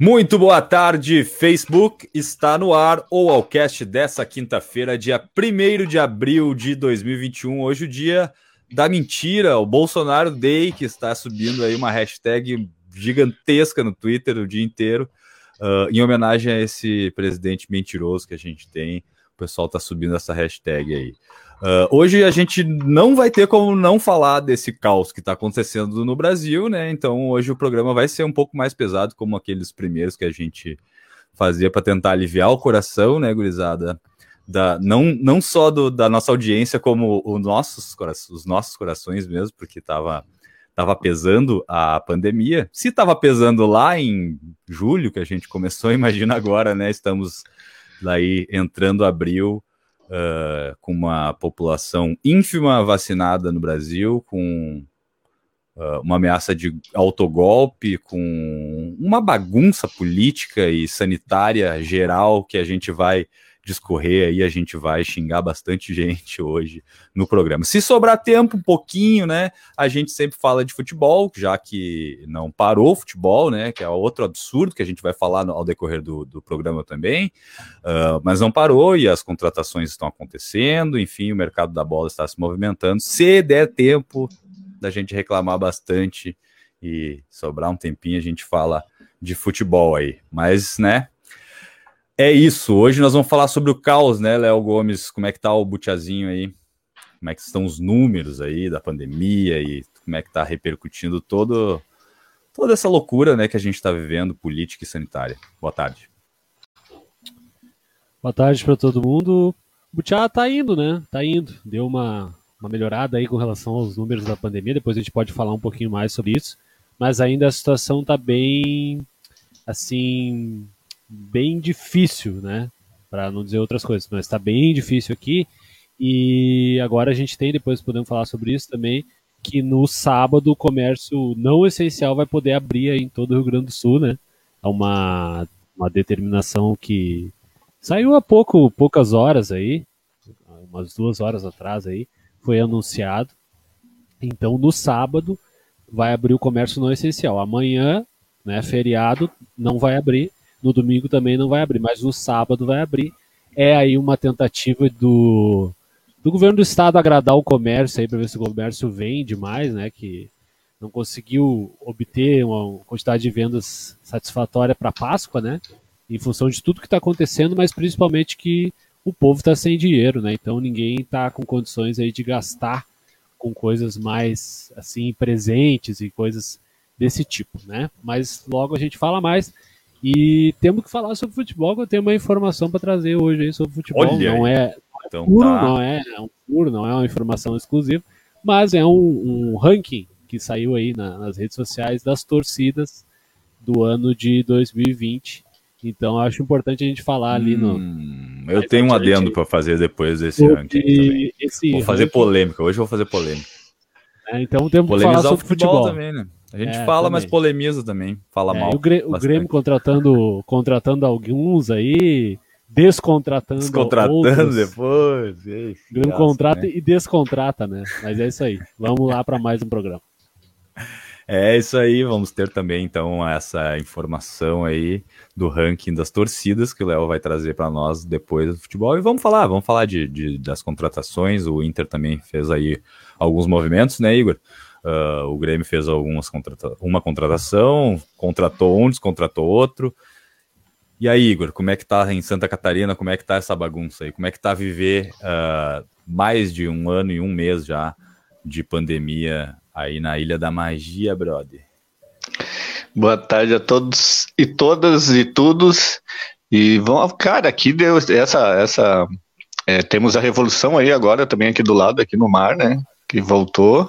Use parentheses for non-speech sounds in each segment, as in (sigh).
Muito boa tarde, Facebook. Está no ar, ao cast dessa quinta-feira, dia 1 de abril de 2021, hoje o dia da mentira, o Bolsonaro Day, que está subindo aí uma hashtag gigantesca no Twitter o dia inteiro, uh, em homenagem a esse presidente mentiroso que a gente tem, o pessoal está subindo essa hashtag aí. Uh, hoje a gente não vai ter como não falar desse caos que está acontecendo no Brasil, né? Então hoje o programa vai ser um pouco mais pesado, como aqueles primeiros que a gente fazia para tentar aliviar o coração, né, gurizada? Da, não, não só do, da nossa audiência, como os nossos, os nossos corações mesmo, porque estava tava pesando a pandemia. Se estava pesando lá em julho, que a gente começou, (laughs) imagina agora, né? Estamos daí entrando abril uh, com uma população ínfima vacinada no Brasil, com uh, uma ameaça de autogolpe, com uma bagunça política e sanitária geral que a gente vai discorrer aí, a gente vai xingar bastante (laughs) gente hoje no programa. Se sobrar tempo, um pouquinho, né? A gente sempre fala de futebol, já que não parou o futebol, né? Que é outro absurdo que a gente vai falar no, ao decorrer do, do programa também. Uh, mas não parou e as contratações estão acontecendo, enfim, o mercado da bola está se movimentando. Se der tempo da gente reclamar bastante e sobrar um tempinho, a gente fala de futebol aí. Mas, né? É isso. Hoje nós vamos falar sobre o caos, né, Léo Gomes? Como é que tá o butiazinho aí? Como é que estão os números aí da pandemia e como é que tá repercutindo todo, toda essa loucura, né, que a gente está vivendo, política e sanitária. Boa tarde. Boa tarde para todo mundo. Butiá tá indo, né? Tá indo. Deu uma, uma melhorada aí com relação aos números da pandemia. Depois a gente pode falar um pouquinho mais sobre isso. Mas ainda a situação tá bem, assim, bem difícil, né? Para não dizer outras coisas, mas está bem difícil aqui. E agora a gente tem, depois podemos falar sobre isso também, que no sábado o comércio não essencial vai poder abrir em todo o Rio Grande do Sul, né? É uma, uma determinação que saiu há pouco, poucas horas aí, umas duas horas atrás aí, foi anunciado. Então no sábado vai abrir o comércio não essencial. Amanhã, né, feriado, não vai abrir. No domingo também não vai abrir, mas no sábado vai abrir. É aí uma tentativa do, do governo do estado agradar o comércio aí para ver se o comércio vende mais, né? Que não conseguiu obter uma quantidade de vendas satisfatória para Páscoa, né? Em função de tudo que está acontecendo, mas principalmente que o povo está sem dinheiro, né? Então ninguém está com condições aí de gastar com coisas mais assim presentes e coisas desse tipo, né? Mas logo a gente fala mais. E temos que falar sobre futebol, que eu tenho uma informação para trazer hoje aí sobre futebol. Olha não é, então, puro, tá. não é, é um puro, não é uma informação exclusiva, mas é um, um ranking que saiu aí na, nas redes sociais das torcidas do ano de 2020. Então acho importante a gente falar ali no. Hum, eu tenho um adendo para fazer depois desse ranking. também. Vou fazer ranking, polêmica. Hoje eu vou fazer polêmica. né, então temos que falar sobre futebol, futebol. também, né? A gente É, fala, mas também. polemiza também. Fala É, mal. o, Grê- o bastante. Grêmio contratando, contratando alguns aí, descontratando, Descontratando outros. depois. Ei, O Grêmio graça, contrata né? e descontrata, né? Mas é isso aí. Vamos lá para mais um programa. (laughs) É isso aí, vamos ter também então essa informação aí do ranking das torcidas que o Léo vai trazer para nós depois do futebol e vamos falar, vamos falar de, de- das contratações. O Inter também fez aí alguns movimentos, né, Igor? Ah, o Grêmio fez algumas contrata uma contratação, contratou um, descontratou outro. E aí, Igor, como é que tá em Santa Catarina? Como é que tá essa bagunça aí? Como é que tá viver ah, mais de um ano e um mês já de pandemia aí na Ilha da Magia, brother? Boa tarde a todos e todas e todos. E vamos, cara, aqui deu essa, essa, é, temos a revolução aí agora também aqui do lado, aqui no mar, né? Que voltou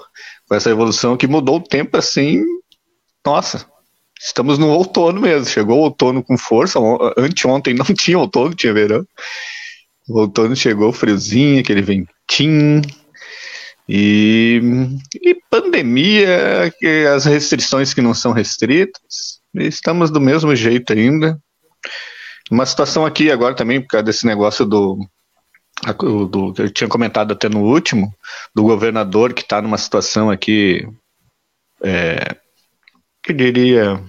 com essa revolução que mudou o tempo assim. Nossa, estamos no outono mesmo. Chegou o outono com força. On- Anteontem não (laughs) tinha outono, tinha verão. O outono chegou friozinho, aquele ventinho. E, e pandemia, as restrições que não são restritas, estamos do mesmo jeito ainda. Uma situação aqui agora também, por causa desse negócio do, do eu tinha comentado até no último, do governador que está numa situação aqui, é, que diria,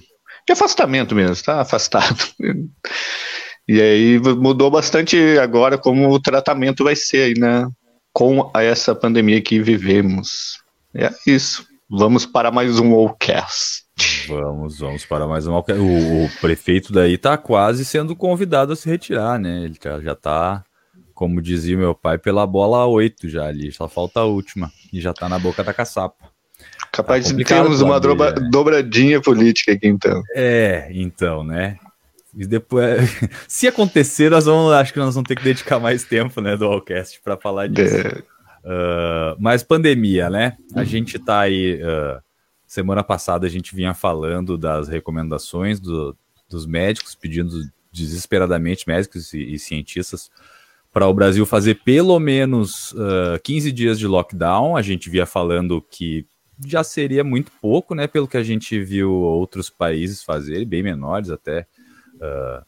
de afastamento mesmo, está afastado. E aí mudou bastante agora como o tratamento vai ser aí, né? Com essa pandemia que vivemos. É isso. Vamos para mais um Allcast. Vamos, vamos para mais um Allcast. O, o, prefeito daí tá quase sendo convidado a se retirar, né? Ele já, já tá, como dizia meu pai, pela bola 8 já ali. Só falta a última. E já tá na boca da caçapa. Capaz tá de termos uma dobra, dobradinha política aqui, então. É, então, né? E depois, (laughs) se acontecer, nós vamos, acho que nós vamos ter que dedicar mais tempo, né, do Allcast para falar disso. É. Uh, mas pandemia, né? A gente tá aí. Uh, semana passada a gente vinha falando das recomendações do, dos médicos, pedindo desesperadamente médicos e, e cientistas para o Brasil fazer pelo menos uh, 15 dias de lockdown. A gente via falando que já seria muito pouco, né? Pelo que a gente viu outros países fazerem, bem menores até. Uh,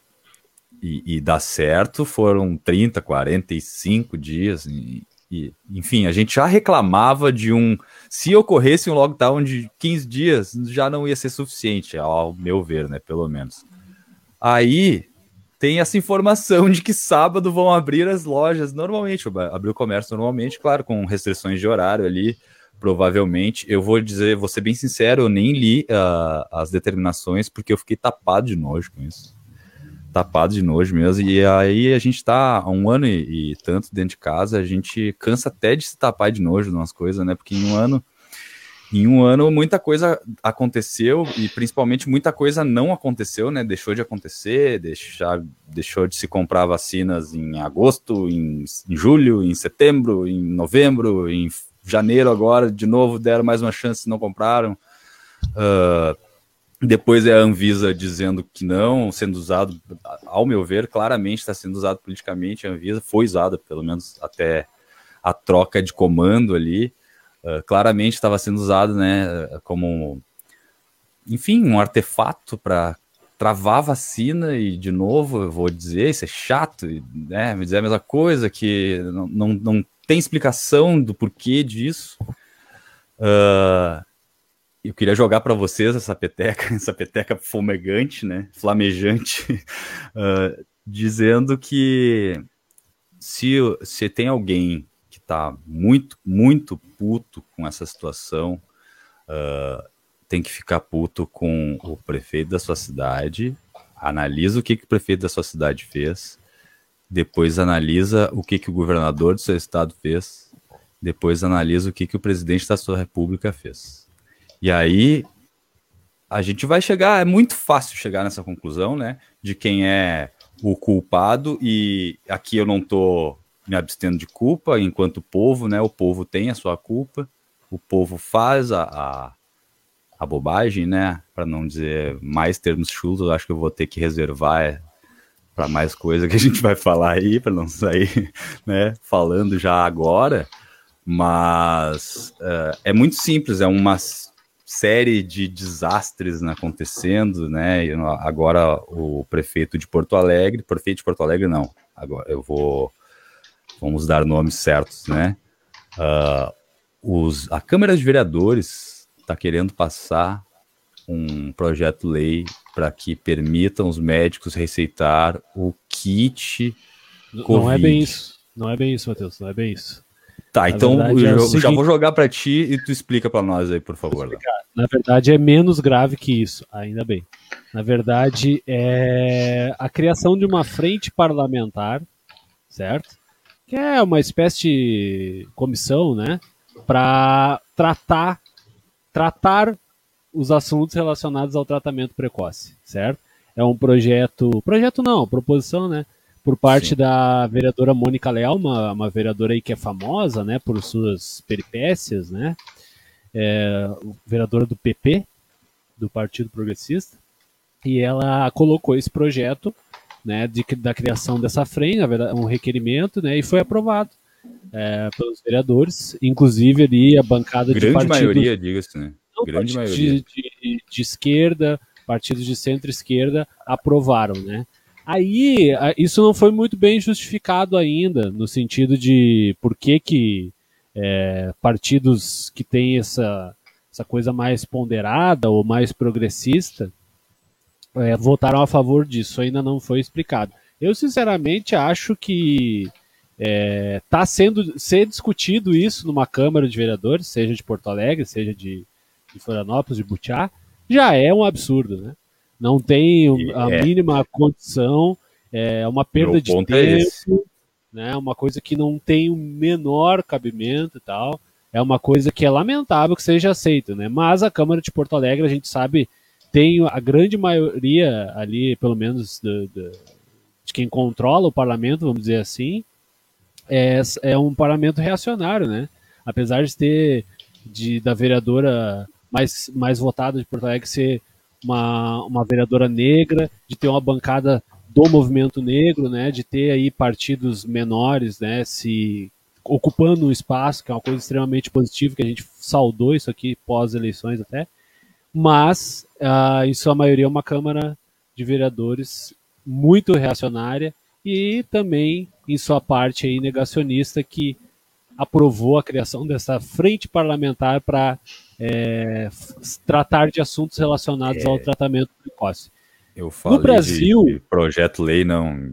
e, e dá certo, foram 30, 45 dias. E, e, enfim, a gente já reclamava de um. Se ocorresse um lockdown de 15 dias, já não ia ser suficiente, ao meu ver, né? Pelo menos. Aí tem essa informação de que sábado vão abrir as lojas normalmente, abrir o comércio normalmente, claro, com restrições de horário ali provavelmente. Eu vou dizer, vou ser bem sincero, eu nem li uh, as determinações porque eu fiquei tapado de nojo com isso tapado de nojo mesmo. E aí a gente tá há um ano e, e, tanto dentro de casa, a gente cansa até de se tapar de nojo de umas coisas, né? Porque em um ano, em um ano muita coisa aconteceu e principalmente muita coisa não aconteceu, né? Deixou de acontecer, deixar, deixou de se comprar vacinas em agosto, em, em julho, em setembro, em novembro, em janeiro agora, de novo deram mais uma chance, não compraram. Uh, depois é a Anvisa dizendo que não, sendo usado, ao meu ver, claramente está sendo usado politicamente. A Anvisa foi usada, pelo menos até a troca de comando ali. Uh, claramente estava sendo usado né, como, enfim, um artefato para travar a vacina. E, de novo, eu vou dizer, isso é chato, né, me dizer a mesma coisa, que não, não, não tem explicação do porquê disso. Uh, eu queria jogar para vocês essa peteca, (laughs) essa peteca fumegante, né, flamejante, uh, (laughs) dizendo que se, se tem alguém está muito, muito puto com essa situação, uh, tem que ficar puto com o prefeito da sua cidade, analisa o que, que o prefeito da sua cidade fez, depois analisa o que, que o governador do seu estado fez, depois analisa o que, que o presidente da sua república fez e aí a gente vai chegar, é muito fácil chegar nessa conclusão, né? De quem é o culpado, e aqui eu não estou me abstendo de culpa, enquanto povo, né? O povo tem a sua culpa, o povo faz a, a, a bobagem, né? Para não dizer mais termos chulos, acho que eu vou ter que reservar para mais coisa que a gente vai falar aí, para não sair (laughs) né, falando já agora. Mas uh, é muito simples, é uma série de desastres né, acontecendo, né? Agora o prefeito de Porto Alegre, prefeito de Porto Alegre não, agora eu vou, vamos dar nomes certos, né? Uh, os, a Câmara de Vereadores está querendo passar um projeto-lei para que permitam os médicos receitar o kit. Não é bem isso. Não é bem isso, Matheus. Não é bem isso. Tá, Na então verdade, eu é já vou jogar para ti e tu explica para nós aí, por favor. Na verdade, é menos grave que isso, ainda bem. Na verdade, é a criação de uma frente parlamentar, certo? Que é uma espécie de comissão, né? Para tratar, tratar os assuntos relacionados ao tratamento precoce, certo? É um projeto, projeto não, proposição, né? por parte Sim. da vereadora Mônica Leal, uma, uma vereadora aí que é famosa, né, por suas peripécias, né, é, vereadora do PP, do Partido Progressista, e ela colocou esse projeto, né, de, da criação dessa frente, um requerimento, né, e foi aprovado é, pelos vereadores, inclusive ali a bancada Grande de partidos... Grande maioria, diga-se, né? Não, Grande maioria. De, de, de esquerda, partidos de centro-esquerda aprovaram, né? Aí, isso não foi muito bem justificado ainda, no sentido de por que, que é, partidos que têm essa, essa coisa mais ponderada ou mais progressista é, votaram a favor disso. Ainda não foi explicado. Eu, sinceramente, acho que está é, tá sendo ser discutido isso numa Câmara de Vereadores, seja de Porto Alegre, seja de, de Florianópolis, de Butiá, já é um absurdo, né? Não tem a é. mínima condição, é uma perda de é tempo, é né? Uma coisa que não tem o menor cabimento e tal. É uma coisa que é lamentável que seja aceita, né? Mas a Câmara de Porto Alegre, a gente sabe, tem a grande maioria ali, pelo menos de, de, de quem controla o parlamento, vamos dizer assim, é, é um parlamento reacionário, né? Apesar de ter de, da vereadora mais, mais votada de Porto Alegre ser uma, uma vereadora negra, de ter uma bancada do movimento negro, né, de ter aí partidos menores, né, se ocupando um espaço, que é uma coisa extremamente positiva, que a gente saudou isso aqui pós-eleições até, mas, uh, em sua maioria, é uma Câmara de Vereadores muito reacionária e também, em sua parte, aí, negacionista, que aprovou a criação dessa frente parlamentar para é, tratar de assuntos relacionados é. ao tratamento precoce. Eu falo no Brasil, de, de projeto lei não.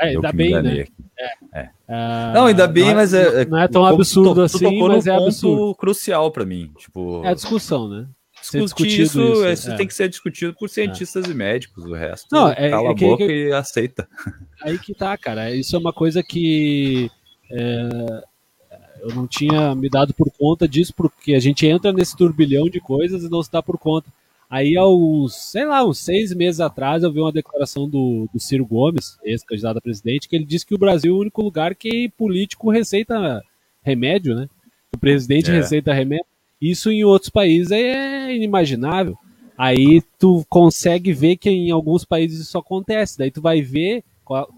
É, ainda bem, né? É. é. Uh, não, ainda bem, não, mas é, não é tão absurdo tu, assim, tu mas é absurdo. crucial para mim, tipo. É a discussão, né? Discutir isso, isso é. tem que ser discutido por cientistas e médicos, o resto não, é, cala a boca que, e aceita. (laughs) Aí que tá, cara. Isso é uma coisa que eu não tinha me dado por conta disso, porque a gente entra nesse turbilhão de coisas e não se dá por conta. Aí, há uns, sei lá, uns seis meses atrás, eu vi uma declaração do, do Ciro Gomes, ex-candidato a presidente, que ele disse que o Brasil é o único lugar que político receita remédio, né? O presidente é. receita remédio. Isso em outros países é inimaginável. Aí tu consegue ver que em alguns países isso acontece. Daí tu vai ver qual,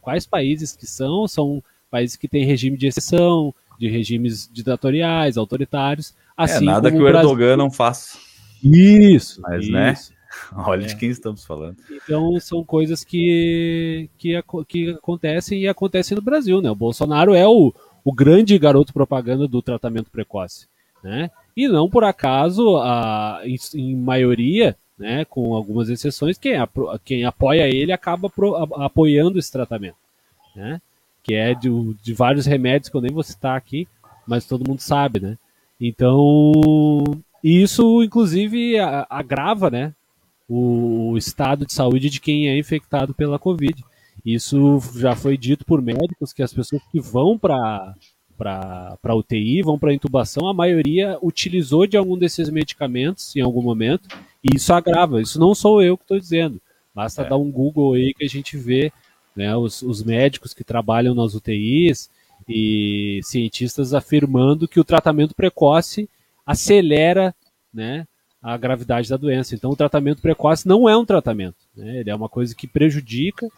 quais países que são. São países que têm regime de exceção, de regimes ditatoriais, autoritários. É, assim é, nada que o, Erdogan Brasil... não faça. Isso. Mas, né? isso. né? (laughs) Olha é. de quem estamos falando. Então são coisas que, que, que acontecem e acontecem no Brasil, né? O Bolsonaro é o, o grande garoto propaganda do tratamento precoce, né? E não por acaso, a, em, em maioria, né, com algumas exceções, quem, quem apoia ele acaba pro, a, apoiando esse tratamento, né? Que é de, de vários remédios que eu nem vou citar aqui, mas todo mundo sabe, né? Então, isso, inclusive, agrava né, o estado de saúde de quem é infectado pela Covid. Isso já foi dito por médicos que as pessoas que vão para para UTI, vão para intubação, a maioria utilizou de algum desses medicamentos em algum momento, e isso agrava. Isso não sou eu que estou dizendo. Basta é. dar um Google aí que a gente vê né, os, os médicos que trabalham nas UTIs e cientistas afirmando que o tratamento precoce acelera né, a gravidade da doença. Então, o tratamento precoce não é um tratamento, né? ele é uma coisa que prejudica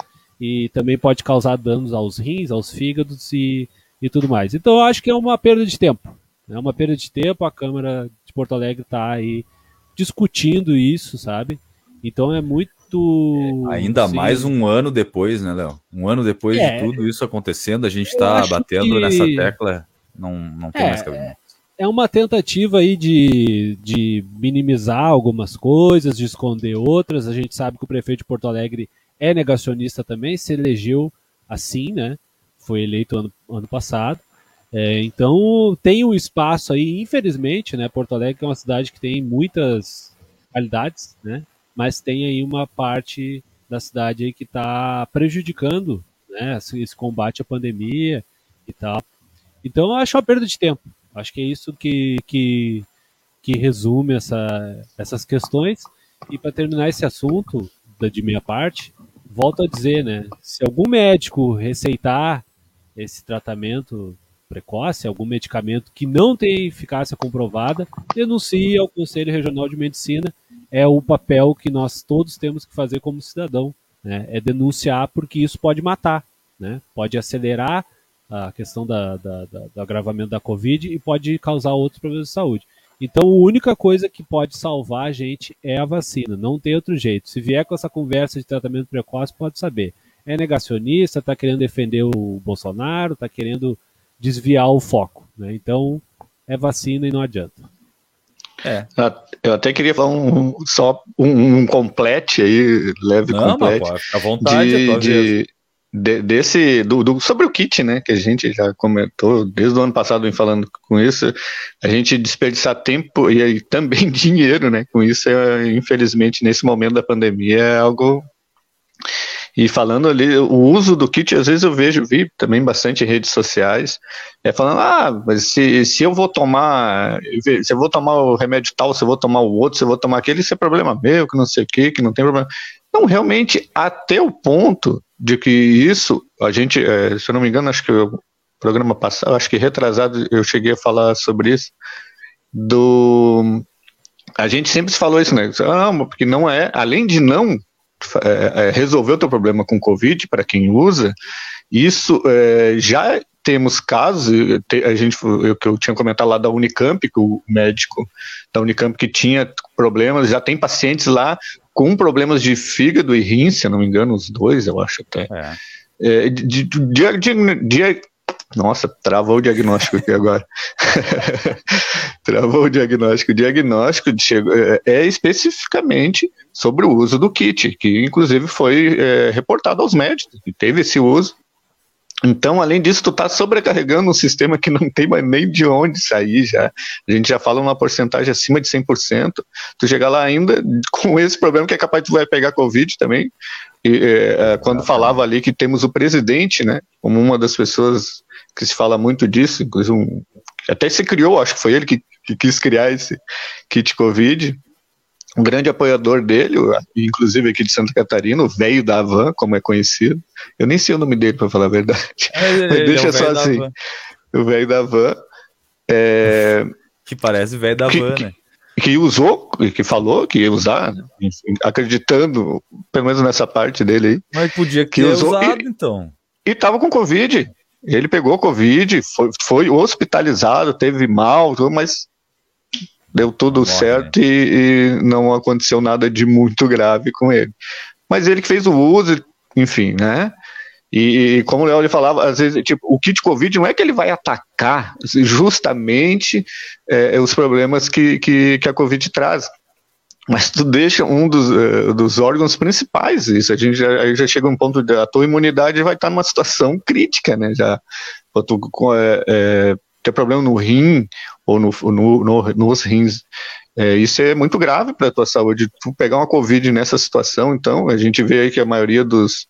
e também pode causar danos aos rins, aos fígados e, e tudo mais. Então, eu acho que é uma perda de tempo. É uma perda de tempo. A Câmara de Porto Alegre está aí discutindo isso, sabe? Então, é muito. É, ainda sim. mais um ano depois, né, Léo? Um ano depois é, de tudo isso acontecendo, a gente está batendo que... nessa tecla. Não, não tem é, mais cabimento é uma tentativa aí de, de minimizar algumas coisas, de esconder outras. A gente sabe que o prefeito de Porto Alegre é negacionista também, se elegeu assim, né? Foi eleito ano, ano passado. É, então tem um espaço aí, infelizmente, né? Porto Alegre é uma cidade que tem muitas qualidades, né? Mas tem aí uma parte da cidade aí que está prejudicando, né? Esse combate à pandemia e tal. Então eu acho uma perda de tempo. Acho que é isso que, que, que resume essa, essas questões. E para terminar esse assunto, de minha parte, volto a dizer, né? Se algum médico receitar esse tratamento precoce, algum medicamento que não tem eficácia comprovada, denuncie ao Conselho Regional de Medicina. É o papel que nós todos temos que fazer como cidadão. Né? É denunciar porque isso pode matar, né? pode acelerar a questão da, da, da, do agravamento da Covid e pode causar outros problemas de saúde. Então, a única coisa que pode salvar a gente é a vacina, não tem outro jeito. Se vier com essa conversa de tratamento precoce, pode saber. É negacionista, está querendo defender o Bolsonaro, está querendo desviar o foco. Né? Então, é vacina e não adianta. É. Eu até queria falar um, só um, um complete aí, leve Não, complete. à vontade, de, de, de, desse, do, do, sobre o kit, né, que a gente já comentou desde o ano passado vem falando com isso, a gente desperdiçar tempo e aí, também (laughs) dinheiro, né, com isso, é, infelizmente, nesse momento da pandemia é algo e falando ali, o uso do kit, às vezes eu vejo, vi também bastante em redes sociais, é falando, ah, mas se, se eu vou tomar, se eu vou tomar o remédio tal, se eu vou tomar o outro, se eu vou tomar aquele, isso é problema meu, que não sei o que, que não tem problema. Não, realmente, até o ponto de que isso, a gente, é, se eu não me engano, acho que o programa passado, acho que retrasado, eu cheguei a falar sobre isso, do. A gente sempre falou isso, né? Ah, porque não é, além de não é, é, resolver o teu problema com Covid, para quem usa, isso é, já temos casos, a gente, eu, que eu tinha comentado lá da Unicamp, que o médico da Unicamp que tinha problemas, já tem pacientes lá com problemas de fígado e rim, se não me engano, os dois, eu acho até. É. É, de, de, de, nossa, travou o diagnóstico aqui agora. (laughs) travou o diagnóstico. O diagnóstico é, é especificamente sobre o uso do kit, que inclusive foi é, reportado aos médicos, que teve esse uso. Então, além disso, tu tá sobrecarregando um sistema que não tem mais nem de onde sair já. A gente já fala uma porcentagem acima de 100%. Tu chegar lá ainda com esse problema que é capaz de tu vai pegar Covid também. E, é, é quando falava ali que temos o presidente, né, como uma das pessoas que se fala muito disso, inclusive um, até se criou, acho que foi ele que, que quis criar esse kit Covid. Um grande apoiador dele, inclusive aqui de Santa Catarina, o velho da Havan, como é conhecido. Eu nem sei o nome dele, para falar a verdade. É, Mas deixa é só assim. O velho da Van. É, que parece velho da Van, né? Que usou, que falou que ia usar, enfim, acreditando, pelo menos nessa parte dele aí. Mas podia que ter usou, usado, e, então. E tava com Covid. Ele pegou Covid, foi, foi hospitalizado, teve mal, mas deu tudo Morre, certo né? e, e, não aconteceu nada de muito grave com ele. Mas ele que fez o uso, enfim, né? E, e como o Léo falava, às vezes, tipo, o kit Covid não é que ele vai atacar justamente é, os problemas que, que, que a Covid traz. Mas tu deixa um dos, uh, dos órgãos principais, isso a gente já, já chega um ponto de a tua imunidade vai estar numa situação crítica, né, já, tu é, é, ter problema no rim ou no, no, no nos rins, é, isso é muito grave para a tua saúde, tu pegar uma covid nessa situação, então a gente vê aí que a maioria dos,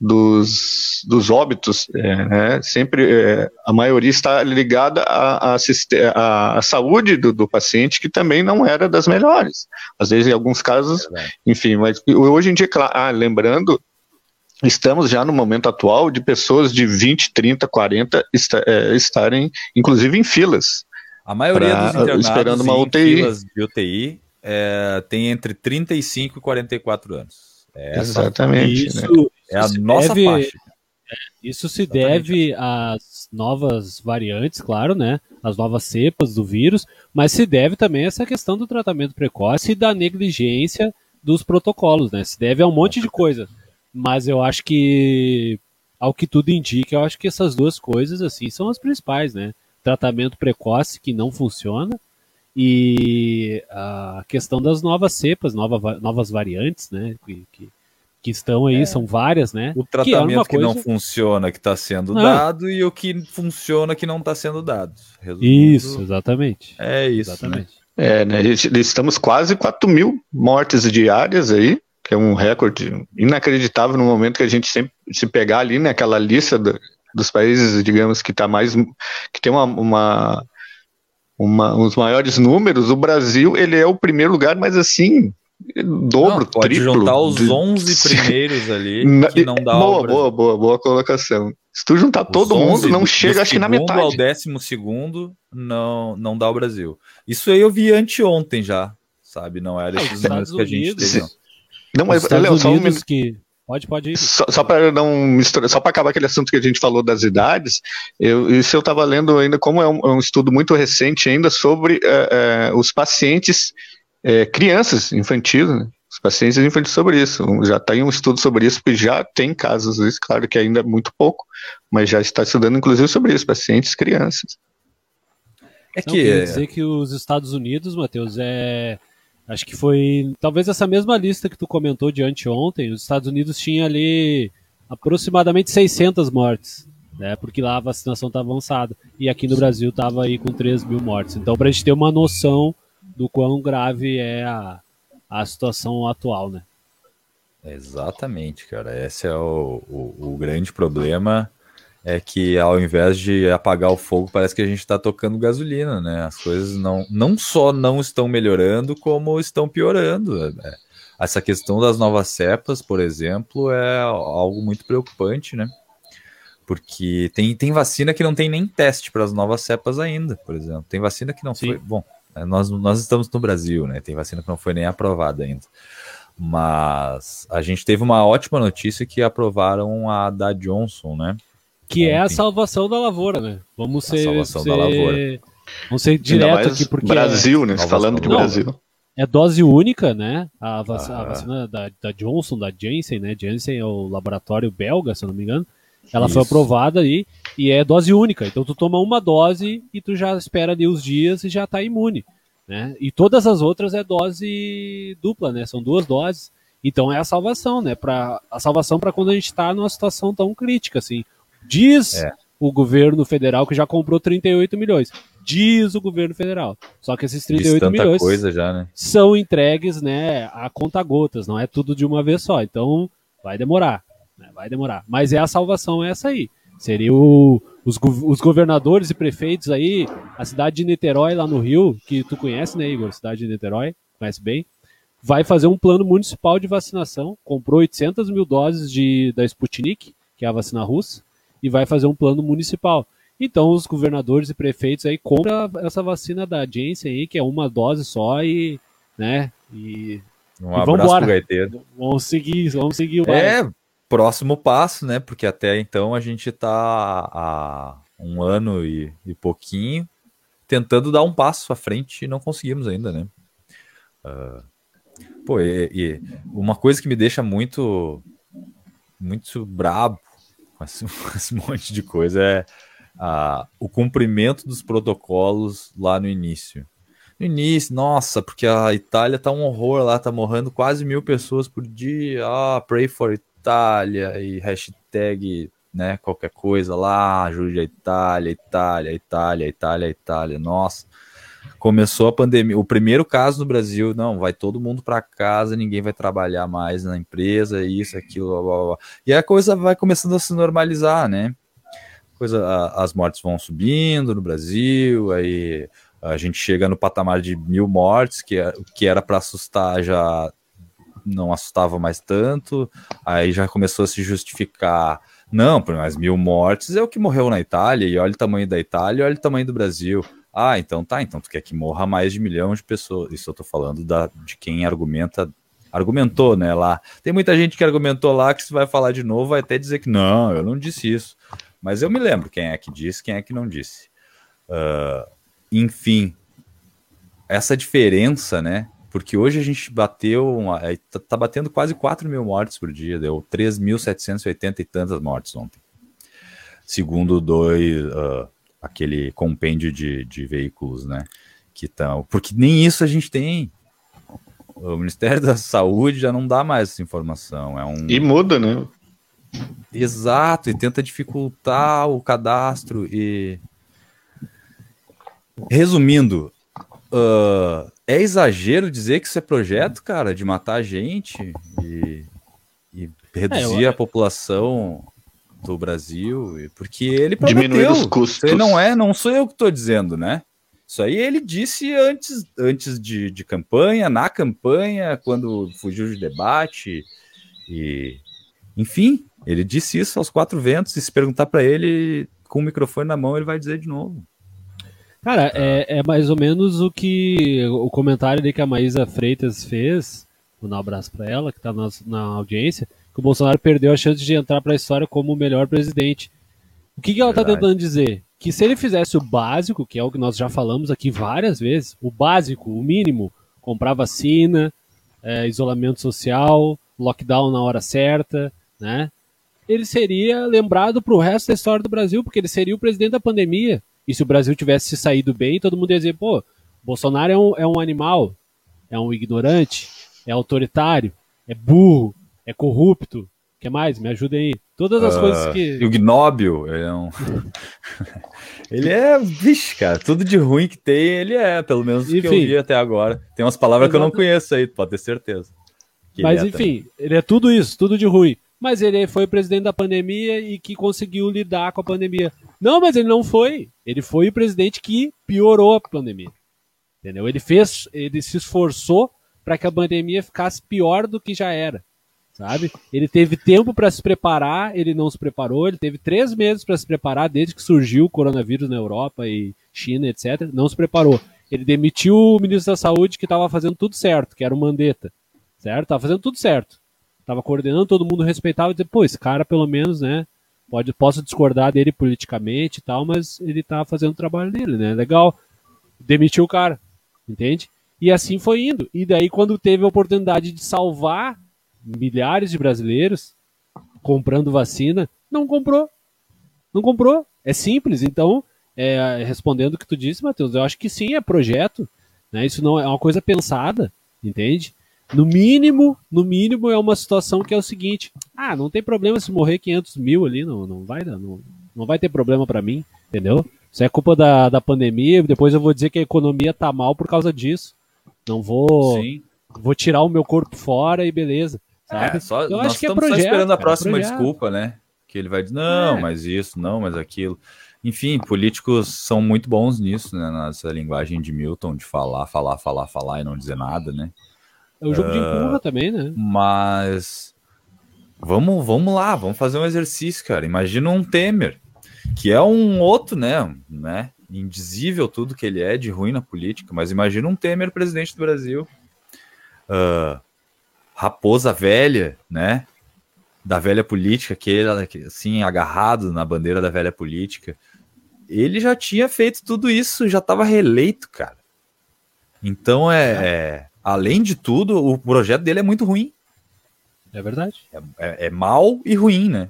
dos, dos óbitos, é, né, sempre é, a maioria está ligada à, à, à saúde do, do, paciente, que também não era das melhores. Às vezes, em alguns casos, é enfim, mas hoje em dia, ah, lembrando, estamos já no momento atual de pessoas de 20, 30, 40 é, estarem, inclusive, em filas. A maioria pra, dos internados esperando uma UTI. filas de UTI é, tem entre 35 e 44 anos. É Exatamente. Isso, né? É a nossa deve, faixa. Isso se Exatamente. deve às novas variantes, claro, né? As novas cepas do vírus, mas se deve também a essa questão do tratamento precoce e da negligência dos protocolos, né? Se deve a um monte de coisa. Mas eu acho que, ao que tudo indica, eu acho que essas duas coisas, assim, são as principais, né? Tratamento precoce que não funciona e a questão das novas cepas, nova, novas variantes, né? Que, que, que estão aí, é. são várias, né? O tratamento que, é que não funciona, que está sendo não. dado, e o que funciona, que não está sendo dado. Resumindo, isso, exatamente. É isso. Né? Exatamente. Né? É, né? Estamos quase 4 mil mortes diárias aí, que é um recorde inacreditável no momento que a gente sempre se pegar ali naquela lista do, dos países, digamos, que está mais. que tem uma, uma uma, os maiores números, o Brasil ele é o primeiro lugar, mas assim, dobro, não, pode triplo. juntar os de... 11 (laughs) primeiros ali, (laughs) que não dá Boa, boa, boa, boa colocação. Se tu juntar os todo mundo, não chega acho que na metade. ao décimo segundo, não, não dá o Brasil. Isso aí eu vi anteontem já, sabe? Não era esses números que a gente teve. Não, mas, Léo, só um minuto. Que Pode, pode ir. Só, só para não misturar, só para acabar aquele assunto que a gente falou das idades, eu, isso eu estava lendo ainda, como é um, é um, estudo muito recente ainda sobre é, é, os pacientes é, crianças infantis, né? os pacientes infantis sobre isso. Já tem um estudo sobre isso, porque já tem casos, isso, claro que ainda é muito pouco, mas já está estudando inclusive sobre isso, pacientes crianças. É que. Não, dizer que os Estados Unidos, Matheus, é. Acho que foi. Talvez essa mesma lista que tu comentou de anteontem, os Estados Unidos tinha ali aproximadamente 600 mortes, né? Porque lá a vacinação tá avançada. E aqui no Brasil tava aí com 3 mil mortes. Então, pra gente ter uma noção do quão grave é a, a situação atual, né? Exatamente, cara. Esse é o, o, o grande problema é que ao invés de apagar o fogo, parece que a gente está tocando gasolina, né? As coisas não, não só não estão melhorando, como estão piorando. É, essa questão das novas cepas, por exemplo, é algo muito preocupante, né? Porque tem, tem vacina que não tem nem teste para as novas cepas ainda, por exemplo. Tem vacina que não Sim. foi. Bom, nós, nós estamos no Brasil, né? Tem vacina que não foi nem aprovada ainda. Mas a gente teve uma ótima notícia que aprovaram a da Johnson, né? Que é a salvação da lavoura, né? Vamos ser. A salvação ser... da lavoura. Vamos ser direto aqui, porque. Brasil, né? Você falando de Brasil. É dose única, né? A, vac... ah. a vacina da, da, Johnson, da Janssen, né? Janssen é o laboratório belga, se eu não me engano. Ela Isso. foi aprovada aí e é dose única. Então tu toma uma dose e tu já espera ali os dias e já tá imune. Né? E todas as outras é dose dupla, né? São duas doses. Então é a salvação, né? Pra, a salvação para quando a gente está numa situação tão crítica, assim. Diz é. o governo federal que já comprou 38 milhões. Diz o governo federal. Só que esses 38 milhões já, né? são entregues né, a conta gotas, não é tudo de uma vez só. Então vai demorar. Né, vai demorar. Mas é a salvação é essa aí. Seria o, os, os, governadores e prefeitos aí, a cidade de Niterói lá no Rio, que tu conhece, né, Igor? Cidade de Niterói, conhece bem. Vai fazer um plano municipal de vacinação. Comprou 800 mil doses de, da Sputnik, que é a vacina russa e vai fazer um plano municipal. Então os governadores e prefeitos aí compram essa vacina da Janssen aí, que é uma dose só e, né, e um e abraço pro Gaiteiro. Vamos seguir, vamos seguir o É, próximo passo, né? Porque até então a gente tá há um ano e, e pouquinho tentando dar um passo à frente e não conseguimos ainda, né? Uh, pô, e, e, uma coisa que me deixa muito muito brabo com esse, (laughs) com esse monte de coisa é a, o cumprimento dos protocolos lá no início. No início, nossa, porque a Itália tá um horror lá, tá morrendo quase mil pessoas por dia. Ah, pray for Itália e hashtag, né, qualquer coisa lá, ajude a Itália, Itália, Itália, Itália, Itália. Nossa, começou a pandemia, o primeiro caso no Brasil, não, vai todo mundo para casa, ninguém vai trabalhar mais na empresa, isso, aquilo, blá, blá, blá. e a coisa vai começando a se normalizar, né? Coisa, a, as mortes vão subindo no Brasil, aí a gente chega no patamar de mil mortes, que, é, que era para assustar já não assustava mais tanto, aí já começou a se justificar. Não, mas mil mortes é o que morreu na Itália, e olha o tamanho da Itália, olha o tamanho do Brasil. Ah, então tá, então tu quer que morra mais de milhão de pessoas. Isso eu tô falando da, de quem argumenta, argumentou, né, lá. Tem muita gente que argumentou lá que se vai falar de novo vai até dizer que não, eu não disse isso. Mas eu me lembro quem é que disse, quem é que não disse. Uh, enfim, essa diferença, né, porque hoje a gente bateu, uma, é, tá, batendo quase 4 mil mortes por dia, deu 3.780 e tantas mortes ontem. Segundo dois... Uh, aquele compêndio de, de veículos, né? Que estão. Porque nem isso a gente tem. O Ministério da Saúde já não dá mais essa informação. É um... E muda, né? Exato, e tenta dificultar o cadastro e. Resumindo, uh, é exagero dizer que isso é projeto, cara, de matar gente e, e reduzir é, eu... a população do Brasil, porque ele prometeu. Diminuir os custos. Isso não é, não sou eu que estou dizendo, né? Isso aí ele disse antes, antes de, de campanha, na campanha, quando fugiu de debate e enfim, ele disse isso aos quatro ventos. E se perguntar para ele com o microfone na mão, ele vai dizer de novo. Cara, é, é mais ou menos o que o comentário ali que a Maísa Freitas fez. Vou dar um abraço para ela, que está na, na audiência que o Bolsonaro perdeu a chance de entrar para a história como o melhor presidente. O que, que ela está tentando dizer? Que se ele fizesse o básico, que é o que nós já falamos aqui várias vezes, o básico, o mínimo, comprar vacina, é, isolamento social, lockdown na hora certa, né? Ele seria lembrado para o resto da história do Brasil, porque ele seria o presidente da pandemia. E se o Brasil tivesse se saído bem, todo mundo ia dizer, pô, Bolsonaro é um, é um animal, é um ignorante, é autoritário, é burro, é corrupto. O que mais? Me ajuda aí. Todas as uh, coisas que. Ignóbil, ele é um. (laughs) ele é. Vixe, cara, tudo de ruim que tem, ele é, pelo menos enfim, que eu vi até agora. Tem umas palavras que eu não conheço aí, pode ter certeza. Mas é enfim, também. ele é tudo isso, tudo de ruim. Mas ele foi presidente da pandemia e que conseguiu lidar com a pandemia. Não, mas ele não foi. Ele foi o presidente que piorou a pandemia. Entendeu? Ele fez, ele se esforçou para que a pandemia ficasse pior do que já era. Sabe? Ele teve tempo para se preparar, ele não se preparou. Ele teve três meses para se preparar desde que surgiu o coronavírus na Europa e China, etc. Não se preparou. Ele demitiu o ministro da Saúde que estava fazendo tudo certo, que era o Mandetta certo? Tava fazendo tudo certo. Tava coordenando, todo mundo respeitava e dizia, pô, esse cara pelo menos, né? Pode, posso discordar dele politicamente e tal, mas ele tá fazendo o trabalho dele, né? Legal. Demitiu o cara, entende? E assim foi indo. E daí, quando teve a oportunidade de salvar milhares de brasileiros comprando vacina, não comprou. Não comprou. É simples. Então, é, respondendo o que tu disse, Matheus, eu acho que sim, é projeto. Né? Isso não é uma coisa pensada, entende? No mínimo, no mínimo é uma situação que é o seguinte: ah, não tem problema se morrer 500 mil ali, não, não vai não, não vai ter problema para mim, entendeu? Isso é culpa da, da pandemia. Depois eu vou dizer que a economia tá mal por causa disso. Não vou, Sim. vou tirar o meu corpo fora e beleza. Sabe? É, só, eu nós acho que é projeto, só esperando a próxima desculpa, né? Que ele vai dizer, não, é. mas isso, não, mas aquilo. Enfim, políticos são muito bons nisso, né? Nessa linguagem de Milton, de falar, falar, falar, falar e não dizer nada, né? É o jogo uh, de empurra também, né? Mas vamos, vamos lá, vamos fazer um exercício, cara. Imagina um Temer, que é um outro, né, né? Indizível tudo que ele é de ruim na política, mas imagina um Temer presidente do Brasil. Uh, raposa velha, né? Da velha política, aquele assim, agarrado na bandeira da velha política. Ele já tinha feito tudo isso, já estava reeleito, cara. Então é, é além de tudo, o projeto dele é muito ruim. É verdade. É, é, é mal e ruim, né?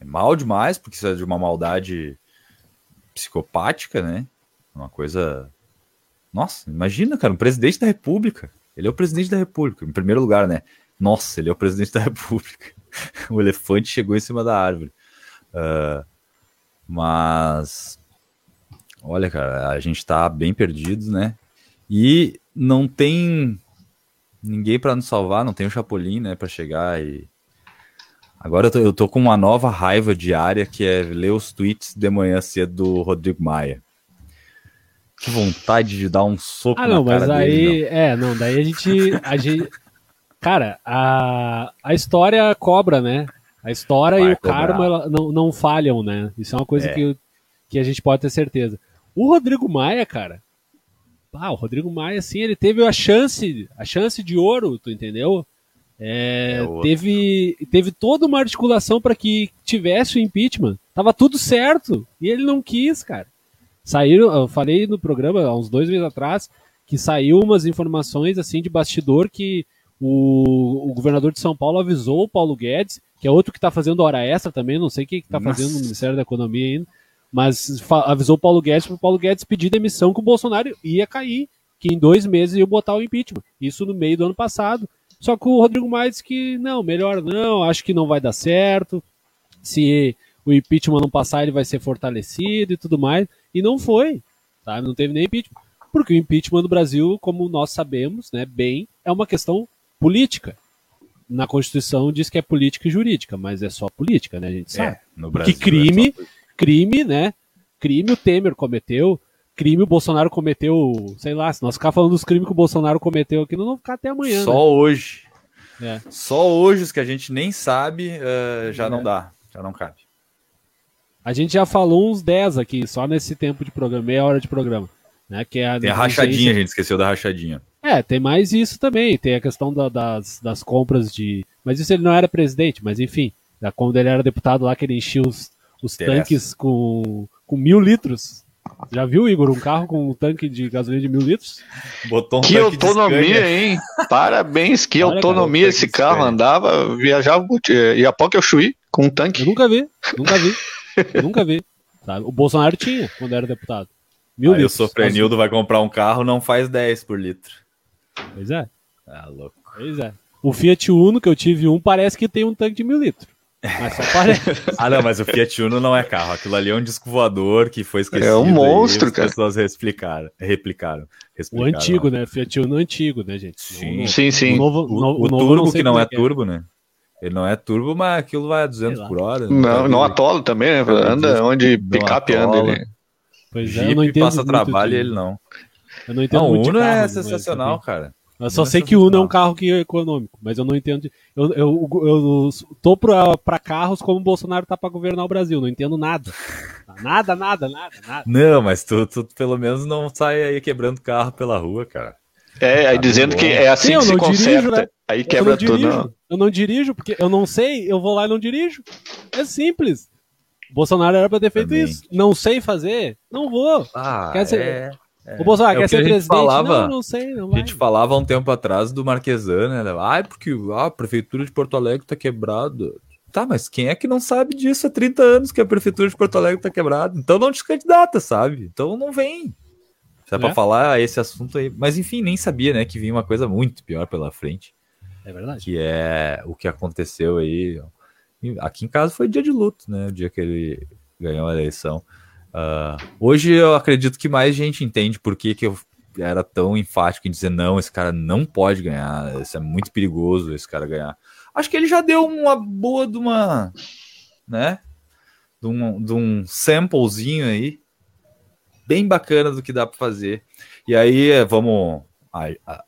É mal demais, porque isso é de uma maldade psicopática, né? Uma coisa. Nossa, imagina, cara, um presidente da República. Ele é o presidente da República, em primeiro lugar, né? Nossa, ele é o presidente da (laughs) República. o elefante chegou em cima da árvore. Uh, mas. Olha, cara, a gente tá bem perdido, né? E não tem ninguém para nos salvar, não tem o Chapolin, né, para chegar e Agora eu tô, eu tô, com uma nova raiva diária que é ler os tweets de manhã cedo do Rodrigo Maia. Que vontade de dar um soco ah, não, na cara mas aí, dele, não. é, não, daí a gente, a gente cara, a, a história cobra, né? A história Vai e o cobrar. karma não, não falham, né? Isso é uma coisa é. que, que a gente pode ter certeza. O Rodrigo Maia, cara, ah, o Rodrigo Maia, assim, ele teve a chance, a chance de ouro, tu entendeu? É, é teve, teve toda uma articulação para que tivesse o impeachment. Tava tudo certo. E ele não quis, cara. Saíram, eu falei no programa há uns dois meses atrás que saiu umas informações assim de bastidor que o, o governador de São Paulo avisou o Paulo Guedes, que é outro que está fazendo hora extra também, não sei o que está fazendo no Ministério da Economia ainda mas avisou o Paulo Guedes para o Paulo Guedes pedir demissão que o Bolsonaro ia cair, que em dois meses ia botar o impeachment. Isso no meio do ano passado. Só que o Rodrigo Maia disse que não, melhor não, acho que não vai dar certo. Se o impeachment não passar, ele vai ser fortalecido e tudo mais. E não foi, sabe? Não teve nem impeachment. Porque o impeachment no Brasil, como nós sabemos, né, bem, é uma questão política. Na Constituição diz que é política e jurídica, mas é só política, né? A gente sabe. É, no Brasil que crime, é crime, né? Crime o Temer cometeu, crime o Bolsonaro cometeu, sei lá, se nós ficar falando dos crimes que o Bolsonaro cometeu aqui, não vamos ficar até amanhã. Só né? hoje. É. Só hoje os que a gente nem sabe uh, já é. não dá, já não cabe. A gente já falou uns 10 aqui, só nesse tempo de programa, meia hora de programa. Né, que é a tem a rachadinha, a gente esqueceu da rachadinha. É, tem mais isso também. Tem a questão da, das, das compras de. Mas isso ele não era presidente, mas enfim. Quando ele era deputado lá, que ele enchia os, os tanques com, com mil litros. Já viu, Igor, um carro com um tanque de gasolina de mil litros? Botou um que autonomia, hein? Parabéns, que Olha, autonomia cara, esse carro andava, viajava, ia a pouco eu Chuí com um tanque. Eu nunca vi, nunca vi, (laughs) nunca vi. Sabe? O Bolsonaro tinha quando era deputado. Mil Aí litros. o Sofrenildo vai comprar um carro, não faz 10 por litro. Pois é. Ah, louco. Pois é. O Fiat Uno, que eu tive um, parece que tem um tanque de mil litros. Mas só parece. (laughs) ah, não, mas o Fiat Uno não é carro. Aquilo ali é um disco voador que foi esquecido. É um monstro, cara. As pessoas replicaram. replicaram, replicaram o antigo, né? Fiat Uno antigo, né, gente? Sim, sim. sim. O, novo, o, o, o turbo que não é, é turbo, né? Ele não é turbo, mas aquilo vai a 200 por hora. Né? Não, não atola também, né? Anda onde picape anda. Ele. Pois é, não entendo passa trabalho e ele não. Eu não entendo não, muito o Uno é carro, é sensacional, cara. Eu só sei que o Uno é um carro que é econômico, mas eu não entendo. Eu, eu, eu, tô pra, pra carros como o Bolsonaro tá pra governar o Brasil, não entendo nada. (laughs) Nada, nada, nada, nada. Não, mas tu, tu pelo menos não sai aí quebrando carro pela rua, cara. É, aí tá dizendo que é assim Sim, que se conserta. Dirijo, né? Aí quebra tudo. Não. Eu não dirijo, porque eu não sei, eu vou lá e não dirijo. É simples. Bolsonaro era pra ter feito Também. isso. Não sei fazer, não vou. Ah, Quer dizer, é... É. O Bolsonaro é quer ser presidente? Falava, não, não sei, não. A gente falava um tempo atrás do Marquesan, né? Ah, porque ah, a prefeitura de Porto Alegre tá quebrada. Tá, mas quem é que não sabe disso há 30 anos que a prefeitura de Porto Alegre tá quebrada? Então não te candidata, sabe? Então não vem. Se é, é pra falar esse assunto aí. Mas enfim, nem sabia, né, que vinha uma coisa muito pior pela frente. É verdade. Que é o que aconteceu aí. Aqui em casa foi dia de luto, né? O dia que ele ganhou a eleição. Uh, hoje eu acredito que mais gente entende por que, que eu era tão enfático em dizer não, esse cara não pode ganhar, isso é muito perigoso esse cara ganhar. Acho que ele já deu uma boa de uma, né, de um, de um samplezinho aí, bem bacana do que dá para fazer. E aí vamos a, a,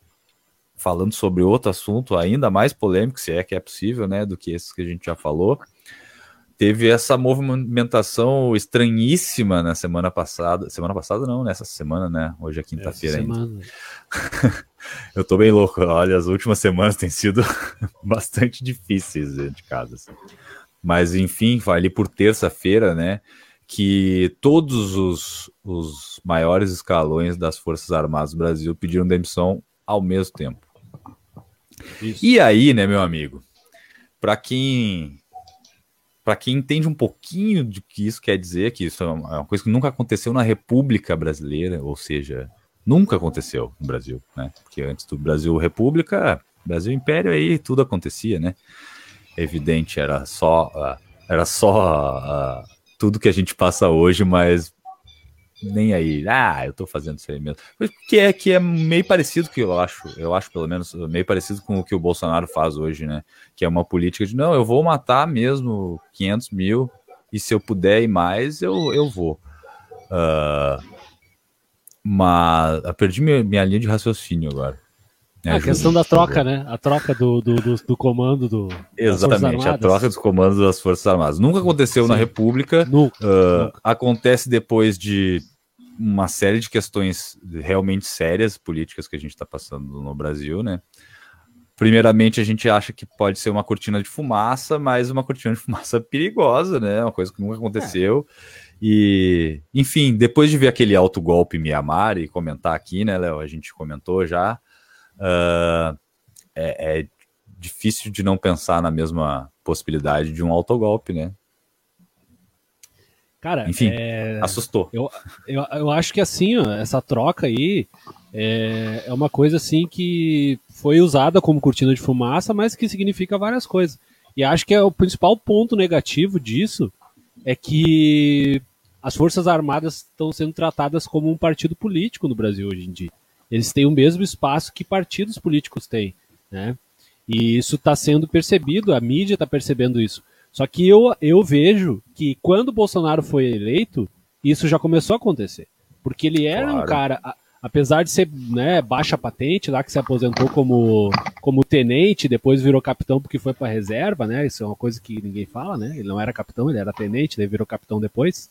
falando sobre outro assunto ainda mais polêmico, se é que é possível, né, do que esses que a gente já falou teve essa movimentação estranhíssima na semana passada. Semana passada não, nessa semana, né? Hoje é quinta-feira ainda. (laughs) Eu tô bem louco. Olha, as últimas semanas têm sido (laughs) bastante difíceis de casa. Assim. Mas enfim, ali por terça-feira, né? Que todos os, os maiores escalões das Forças Armadas do Brasil pediram demissão ao mesmo tempo. Isso. E aí, né, meu amigo? Para quem para quem entende um pouquinho do que isso quer dizer, que isso é uma coisa que nunca aconteceu na República Brasileira, ou seja, nunca aconteceu no Brasil, né? Porque antes do Brasil República, Brasil Império aí tudo acontecia, né? evidente, era só uh, era só uh, tudo que a gente passa hoje, mas nem aí, ah, eu tô fazendo isso aí mesmo. Que é, que é meio parecido que eu acho, eu acho pelo menos meio parecido com o que o Bolsonaro faz hoje, né? Que é uma política de, não, eu vou matar mesmo 500 mil e se eu puder ir mais, eu, eu vou. Uh, mas eu perdi minha, minha linha de raciocínio agora. a questão da troca, né? A troca do, do, do, do comando do. Exatamente, a troca dos comandos das Forças Armadas. Nunca aconteceu Sim. na República. Nunca, uh, nunca. Acontece depois de uma série de questões realmente sérias políticas que a gente está passando no Brasil, né? Primeiramente, a gente acha que pode ser uma cortina de fumaça, mas uma cortina de fumaça perigosa, né? Uma coisa que nunca aconteceu. É. E, enfim, depois de ver aquele alto golpe Mianmar e comentar aqui, né, Léo? A gente comentou já. Uh, é, é difícil de não pensar na mesma possibilidade de um autogolpe, né? Cara, enfim, é... assustou. Eu, eu, eu acho que assim, ó, essa troca aí é, é uma coisa assim que foi usada como cortina de fumaça, mas que significa várias coisas. E acho que é o principal ponto negativo disso é que as Forças Armadas estão sendo tratadas como um partido político no Brasil hoje em dia. Eles têm o mesmo espaço que partidos políticos têm, né? E isso está sendo percebido, a mídia está percebendo isso. Só que eu, eu vejo que quando o Bolsonaro foi eleito, isso já começou a acontecer. Porque ele era claro. um cara, a, apesar de ser né, baixa patente, lá que se aposentou como, como tenente, depois virou capitão porque foi para reserva, né? Isso é uma coisa que ninguém fala, né? Ele não era capitão, ele era tenente, daí virou capitão depois.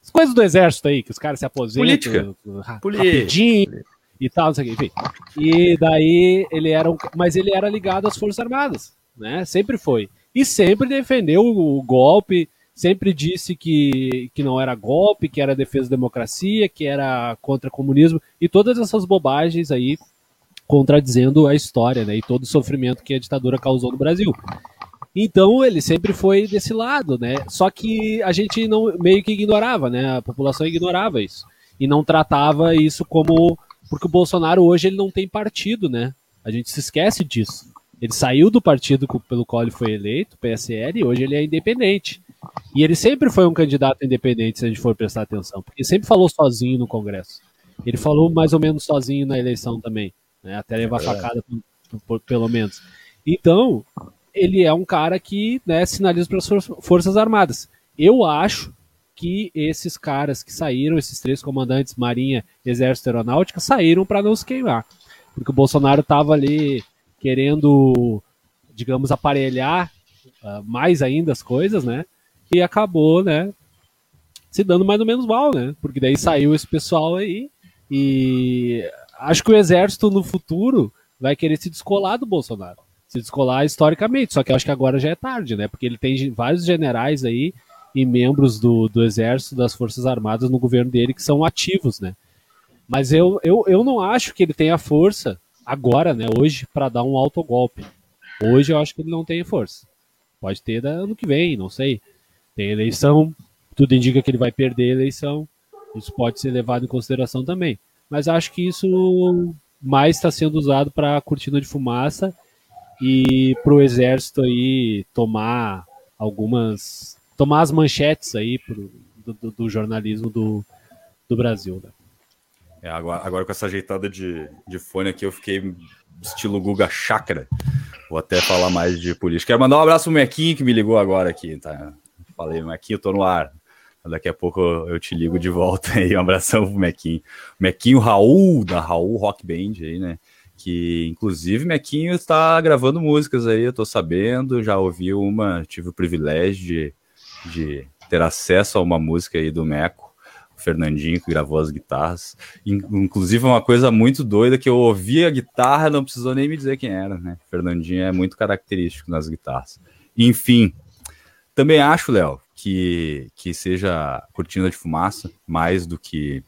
As coisas do exército aí, que os caras se aposentam Política. rapidinho Política. e tal, não sei o que, enfim. E daí ele era um, mas ele era ligado às Forças Armadas, né? Sempre foi e sempre defendeu o golpe, sempre disse que, que não era golpe, que era defesa da democracia, que era contra o comunismo e todas essas bobagens aí contradizendo a história, né, e todo o sofrimento que a ditadura causou no Brasil. Então ele sempre foi desse lado, né? Só que a gente não meio que ignorava, né? A população ignorava isso. e não tratava isso como. Porque o Bolsonaro hoje ele não tem partido, né? A gente se esquece disso. Ele saiu do partido pelo qual ele foi eleito, PSL, e hoje ele é independente. E ele sempre foi um candidato independente, se a gente for prestar atenção, porque sempre falou sozinho no Congresso. Ele falou mais ou menos sozinho na eleição também, né? até levar é facada, pelo menos. Então, ele é um cara que né, sinaliza para as Forças Armadas. Eu acho que esses caras que saíram, esses três comandantes, Marinha, Exército e Aeronáutica, saíram para não se queimar. Porque o Bolsonaro estava ali querendo, digamos, aparelhar uh, mais ainda as coisas, né? E acabou, né? Se dando mais ou menos mal, né? Porque daí saiu esse pessoal aí e acho que o exército no futuro vai querer se descolar do Bolsonaro. Se descolar historicamente, só que eu acho que agora já é tarde, né? Porque ele tem vários generais aí e membros do, do exército, das forças armadas no governo dele que são ativos, né? Mas eu, eu, eu não acho que ele tenha força agora, né, hoje, para dar um autogolpe. Hoje eu acho que ele não tem força. Pode ter ano que vem, não sei. Tem eleição, tudo indica que ele vai perder a eleição. Isso pode ser levado em consideração também. Mas acho que isso mais está sendo usado para cortina de fumaça e para o exército aí tomar algumas tomar as manchetes aí pro, do, do, jornalismo do, do Brasil. Né? É, agora, agora com essa ajeitada de, de fone aqui, eu fiquei estilo Guga Chakra. Vou até falar mais de política. Quero mandar um abraço pro Mequinho que me ligou agora aqui. Tá? Falei, Mequinho, eu tô no ar. Daqui a pouco eu te ligo de volta aí. Um abração pro Mequinho. Mequinho Raul, da Raul Rock Band aí, né? Que inclusive Mequinho está gravando músicas aí, eu tô sabendo. Já ouvi uma, tive o privilégio de de ter acesso a uma música aí do Meco, Fernandinho, que gravou as guitarras. Inclusive, uma coisa muito doida que eu ouvi a guitarra, não precisou nem me dizer quem era, né? Fernandinho é muito característico nas guitarras. Enfim, também acho, Léo, que, que seja cortina de fumaça, mais do que,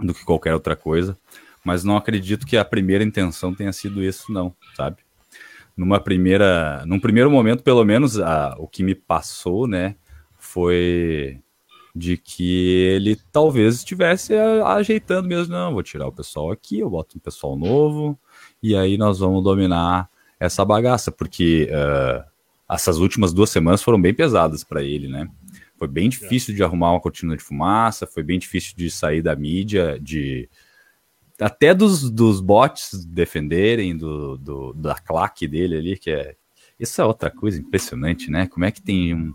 do que qualquer outra coisa. Mas não acredito que a primeira intenção tenha sido isso, não, sabe? numa primeira, num primeiro momento, pelo menos, a, o que me passou, né, foi de que ele talvez estivesse ajeitando mesmo, não, vou tirar o pessoal aqui, eu boto um pessoal novo, e aí nós vamos dominar essa bagaça, porque uh, essas últimas duas semanas foram bem pesadas para ele, né? Foi bem difícil de arrumar uma cortina de fumaça, foi bem difícil de sair da mídia, de até dos, dos bots defenderem, do, do, da claque dele ali, que é. Isso é outra coisa impressionante, né? Como é que tem um,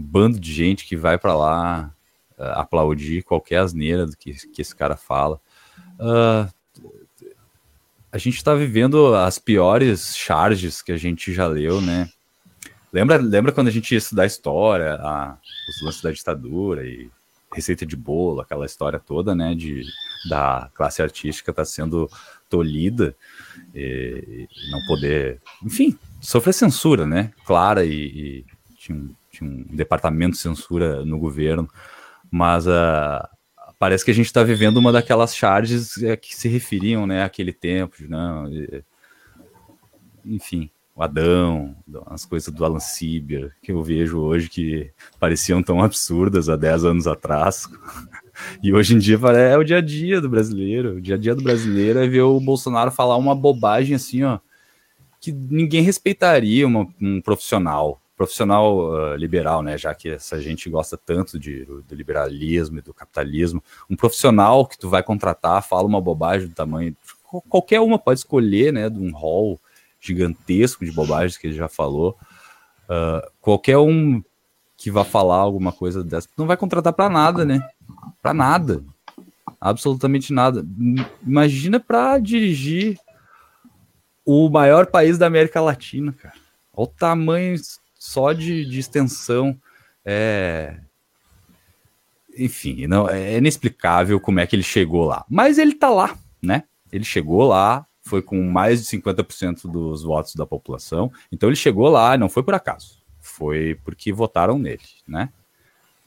bando de gente que vai para lá uh, aplaudir qualquer asneira do que, que esse cara fala. Uh, a gente está vivendo as piores charges que a gente já leu, né? Lembra, lembra quando a gente ia estudar história, a, os lances da ditadura e receita de bolo, aquela história toda, né, de, da classe artística tá sendo tolhida e, e não poder, enfim, sofrer censura, né, clara e, e tinha, um, tinha, um, departamento de censura no governo, mas uh, parece que a gente está vivendo uma daquelas charges eh, que se referiam, né, àquele tempo, né, enfim, o Adão, as coisas do Alan Sieber, que eu vejo hoje que pareciam tão absurdas há 10 anos atrás. (laughs) E hoje em dia é o dia a dia do brasileiro. O dia a dia do brasileiro é ver o Bolsonaro falar uma bobagem assim, ó, que ninguém respeitaria uma, um profissional, profissional uh, liberal, né? Já que essa gente gosta tanto de, do liberalismo e do capitalismo. Um profissional que tu vai contratar fala uma bobagem do tamanho. Qualquer uma pode escolher, né? De um hall gigantesco de bobagens que ele já falou. Uh, qualquer um que vá falar alguma coisa dessa não vai contratar para nada, né? Para nada. Absolutamente nada. Imagina para dirigir o maior país da América Latina, cara. Olha o tamanho só de, de extensão. É. Enfim, não, é inexplicável como é que ele chegou lá. Mas ele tá lá, né? Ele chegou lá, foi com mais de 50% dos votos da população. Então ele chegou lá, não foi por acaso, foi porque votaram nele, né?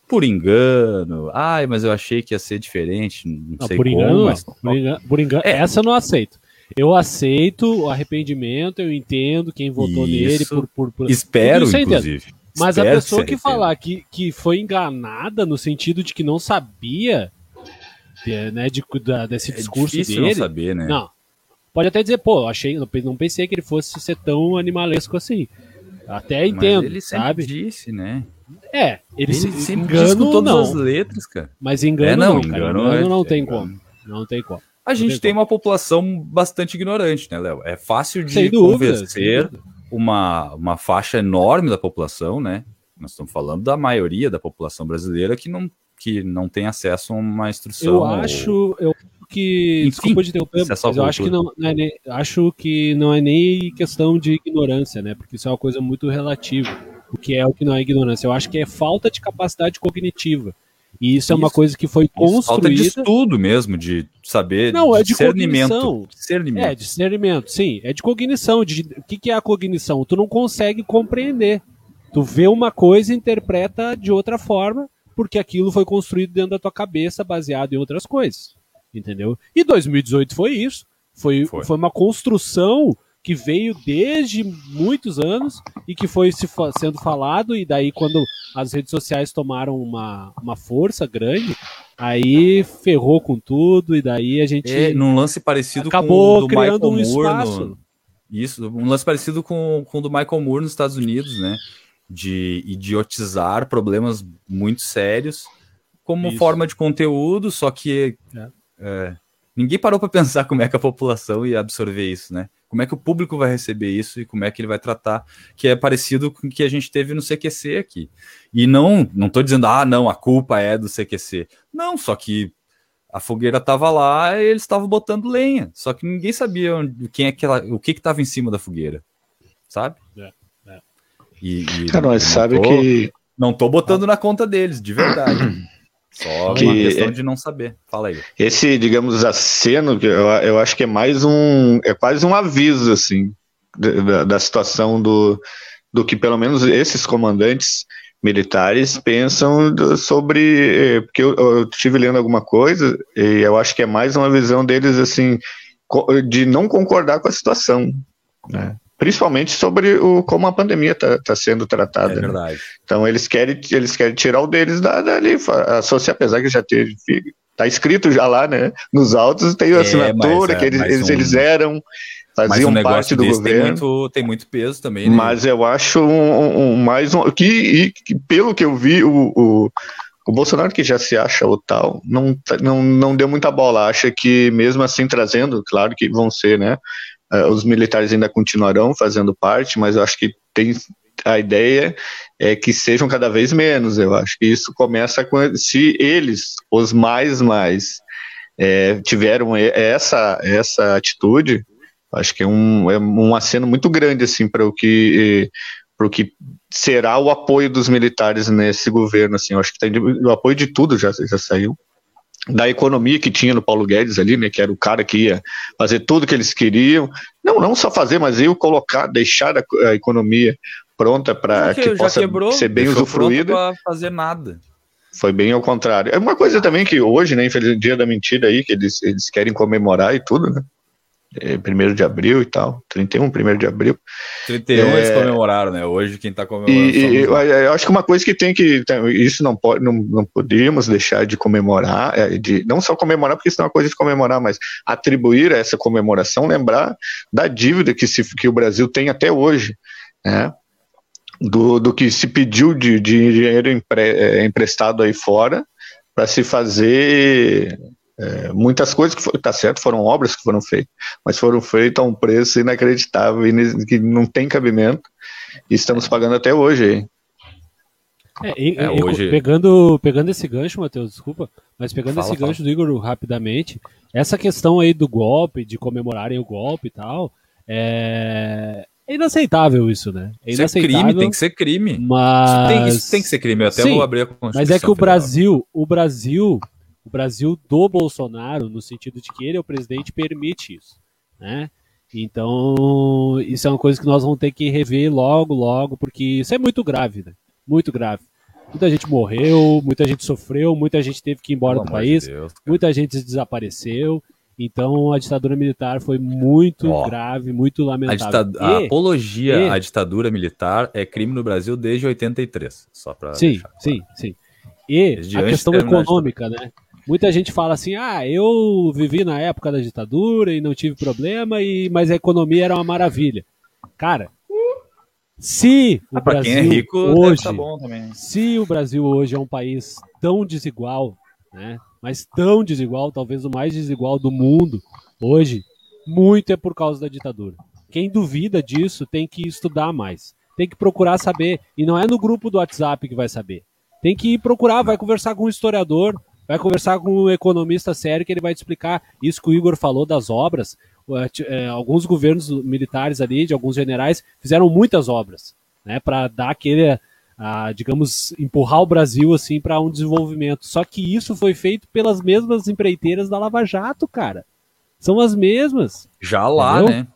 Por engano, ai, mas eu achei que ia ser diferente, não, não sei por como. Engano, mas... Por engano, por engano é. essa eu não aceito. Eu aceito o arrependimento, eu entendo quem votou Isso. nele por, por, por... Espero, inclusive. Mas Espero a pessoa que, que falar que, que foi enganada no sentido de que não sabia né, de, da, desse É discurso dele. não saber, né? Não. Pode até dizer, pô, achei, não pensei que ele fosse ser tão animalesco assim. Até Mas entendo, ele sempre sabe? disse, né? É, ele, Ele se sempre engano todas não, as letras, cara. mas engano É, não, não, cara. engano Engano, é- não é tem engano. como. Não tem como. A gente tem uma população bastante ignorante, né, Léo? É fácil de dúvida. convencer uma, uma faixa enorme da população, né? Nós estamos falando da maioria da população brasileira que não, que não tem acesso a uma instrução. Eu ou- acho, eu acho que. Enfim, desculpa de interromper, à mas eu acho que, não, não é nem, acho que não é nem questão de ignorância, né? Porque isso é uma coisa muito relativa. O que é o que não é ignorância? Eu acho que é falta de capacidade cognitiva. E isso, é uma Isso. coisa que foi Isso, Falta de construída. estudo mesmo, de saber. Não, é de discernimento. cognição. Discernimento. É, discernimento, sim. É de cognição. De, o que, que é a cognição? Tu não consegue compreender. Tu vê uma coisa e interpreta de outra forma, porque aquilo foi construído dentro da tua cabeça, baseado em outras coisas. Entendeu? E 2018 foi isso. Foi, Foi. foi. uma construção que veio desde muitos anos e que foi se sendo falado, e daí quando as redes sociais tomaram uma, uma força grande, aí ferrou com tudo, e daí a gente. É, num lance parecido Acabou com o do criando Michael um Moore. espaço. No, isso, um lance parecido com, com o do Michael Moore nos Estados Unidos, né? De idiotizar problemas muito sérios como Isso. forma de conteúdo, só que É. é, ninguém parou para pensar (laughs) como é que a população ia absorver isso, né? Como é que o público vai receber isso e como é que ele vai tratar, que é parecido com o que a gente teve no CQC aqui. E não, não tô dizendo, ah, não, a culpa é do CQC. Não, só que a fogueira tava lá e eles estavam botando lenha. Só que ninguém sabia onde- quem é que ela, o que que tava em cima da fogueira, sabe? É, é. E, e Cara, mas sabe tô- que não tô botando na conta deles, de verdade. (clears throat) Só Que uma questão de não saber. Fala aí. esse, digamos, aceno, eu, eu acho que é mais um. É quase um aviso, assim, da, da situação do, do que pelo menos esses comandantes militares pensam do- sobre. eh, Porque eu, eu estive lendo alguma coisa e eu acho que é mais uma visão deles, assim, de não concordar com a situação. Né? Principalmente sobre o, como a pandemia está sendo É tratada. né? verdade. Então eles querem, eles querem tirar o deles da, dali, associar, apesar que já teve, tá escrito já lá, né? Nos autos tem a É, assinatura é- que eles, eles, um- eles eram, faziam um parte do desse tem governo. muito, tem muito peso também, né? Mas eu acho um, um- mais um que, que pelo que eu vi o, o, o Bolsonaro que já se acha o tal não, tá- não, não deu muita bola. Acha que mesmo assim trazendo, claro que vão ser, né? Eh, os militares ainda continuarão fazendo parte, mas eu acho que tem a ideia é que sejam cada vez menos. Eu acho que isso começa com se eles, os mais mais, eh, tiveram essa essa atitude. Acho que é um, é um aceno muito grande assim para o que para o que será o apoio dos militares nesse governo assim. Eu acho que tem, o apoio de tudo já já saiu da economia que tinha no Paulo Guedes ali, né, que era o cara que ia fazer tudo que eles queriam. Não, não só fazer, mas eu colocar, deixar a, a economia pronta para Porque que já possa quebrou, ser bem usufruída. fazer nada. Foi bem ao contrário. É uma coisa também que hoje, né, infelizmente, dia da mentira aí, que eles, eles querem comemorar e tudo, né? É, primeiro de abril e tal, 31, primeiro de abril. 31 É. eles comemoraram, né? Hoje quem tá E, comemorando e eu, eu acho que uma coisa que tem que. Isso não pode, não, não podemos deixar de comemorar, é, de, não só comemorar, porque isso não é uma coisa de comemorar, mas atribuir a essa comemoração, lembrar da dívida que, se, que o Brasil tem até hoje, né? Do, do que se pediu de, de dinheiro empre, é, emprestado aí fora para se fazer é, muitas coisas que foi, tá certo, foram obras que foram feitas, mas foram feitas a um preço inacreditável e que não tem cabimento. E estamos pagando até hoje. É, e- É, e- hoje- pegando, pegando esse gancho, Matheus, desculpa, mas pegando Fala, esse fala. gancho do Igor rapidamente, essa questão aí do golpe, de comemorarem o golpe e tal, é, é inaceitável isso, né? É Isso é inaceitável. crime, tem que ser crime. Isso mas... tem, isso tem que ser crime. Eu até Sim, vou abrir a Constituição Mas é que o Federal. Brasil, o Brasil, o Brasil do Bolsonaro, no sentido de que ele é o presidente, permite isso, né? Então, isso é uma coisa que nós vamos ter que rever logo, logo, porque isso é muito grave, né? Muito grave. Muita gente morreu, muita gente sofreu, muita gente teve que ir embora Pelo do de país, Deus, muita gente desapareceu. Então, a ditadura militar foi muito Ó, grave, muito A, lamentável. a E- apologia e- à ditadura militar é crime no Brasil desde 83. Só para Sim, sim, sim. E Desde a questão a econômica, né? Muita gente fala assim: ah, eu vivi na época da ditadura e não tive problema, e mas a economia era uma maravilha. Cara, se o ah, Brasil é rico, hoje, tá se o Brasil hoje é um país tão desigual, né? Mas tão desigual, talvez o mais desigual do mundo hoje, muito é por causa da ditadura. Quem duvida disso tem que estudar mais, tem que procurar saber e não é no grupo do WhatsApp que vai saber. Tem que procurar, vai conversar com um historiador, vai conversar com um economista sério que ele vai te explicar isso que o Igor falou das obras. É, alguns governos militares ali, de alguns generais, fizeram muitas obras, né, para dar aquele, digamos, empurrar o Brasil assim para um desenvolvimento. Só que isso foi feito pelas mesmas empreiteiras da Lava Jato, cara. São as mesmas. Já lá, entendeu? né?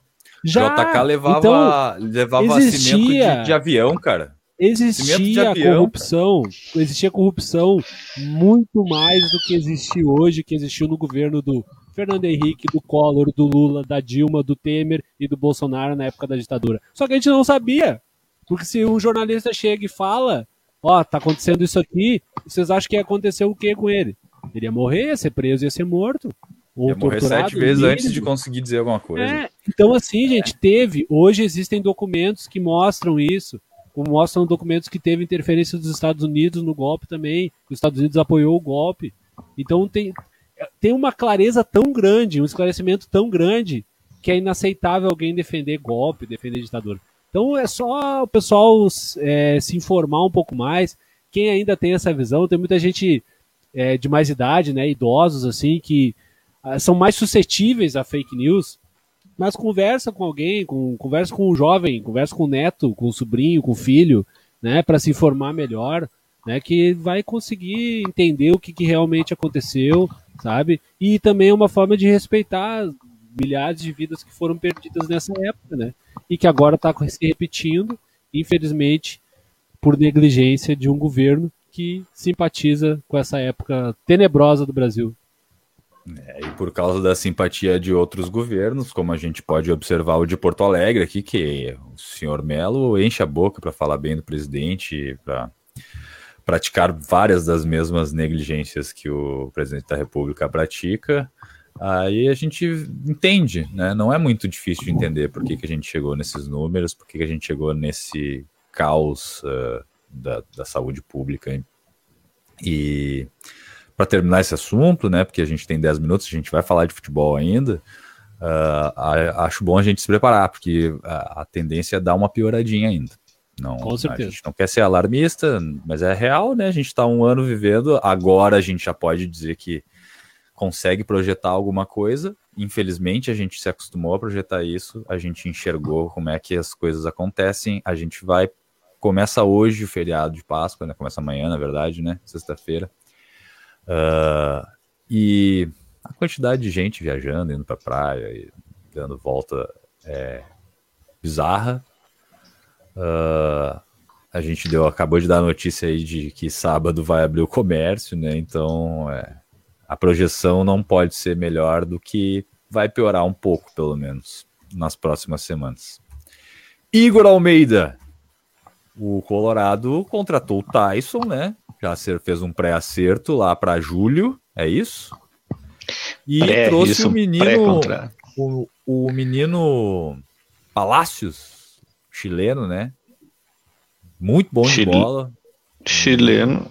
Já. JK levava, então, levava existia, cimento de, de avião, cara. Existia corrupção, existia corrupção muito mais do que existe hoje, que existiu no governo do Fernando Henrique, do Collor, do Lula, da Dilma, do Temer e do Bolsonaro na época da ditadura. Só que a gente não sabia. Porque se um jornalista chega e fala, ó, oh, tá acontecendo isso aqui, vocês acham que ia acontecer o que com ele? Ele ia morrer, ia ser preso, ia ser morto. Ou ia morrer sete vezes antes de conseguir dizer alguma coisa. É, então, assim, gente, teve. Hoje existem documentos que mostram isso mostram documentos que teve interferência dos Estados Unidos no golpe também, que os Estados Unidos apoiou o golpe. Então tem, tem uma clareza tão grande, um esclarecimento tão grande, que é inaceitável alguém defender golpe, defender ditadura. Então é só o pessoal é, se informar um pouco mais. Quem ainda tem essa visão, tem muita gente é, de mais idade, né, idosos assim, que ah, são mais suscetíveis a fake news mas conversa com alguém, com, conversa com um jovem, conversa com o neto, com o sobrinho, com o filho, né, para se informar melhor, né, que vai conseguir entender o que, que realmente aconteceu, sabe? E também é uma forma de respeitar milhares de vidas que foram perdidas nessa época, né? E que agora está se repetindo, infelizmente, por negligência de um governo que simpatiza com essa época tenebrosa do Brasil. É, e por causa da simpatia de outros governos, como a gente pode observar o de Porto Alegre aqui, que o senhor Melo enche a boca para falar bem do presidente, para praticar várias das mesmas negligências que o presidente da República pratica, aí a gente entende, né? Não é muito difícil de entender por que, que a gente chegou nesses números, por que, que a gente chegou nesse caos uh, da, da saúde pública. E para terminar esse assunto, né? Porque a gente tem 10 minutos, a gente vai falar de futebol ainda. Uh, acho bom a gente se preparar, porque a, a, tendência é dar uma pioradinha ainda. Não, Com certeza. A gente não quer ser alarmista, mas é real, né? A gente está um ano vivendo, agora a gente já pode dizer que consegue projetar alguma coisa. Infelizmente, a gente se acostumou a projetar isso, a gente enxergou como é que as coisas acontecem, a gente vai. Começa hoje o feriado de Páscoa, né? Começa amanhã, na verdade, né? Sexta-feira. Uh, e a quantidade de gente viajando, indo para praia e dando volta é bizarra. Uh, a gente deu, acabou de dar a notícia aí de que sábado vai abrir o comércio, né? Então é, a projeção não pode ser melhor do que vai piorar um pouco, pelo menos, nas próximas semanas. Igor Almeida, o Colorado contratou o Tyson, né? Já fez um pré-acerto lá para julho, é isso? E pré, trouxe isso, o menino, o, o menino Palácios, chileno, né? Muito bom Chile, de bola. Chileno.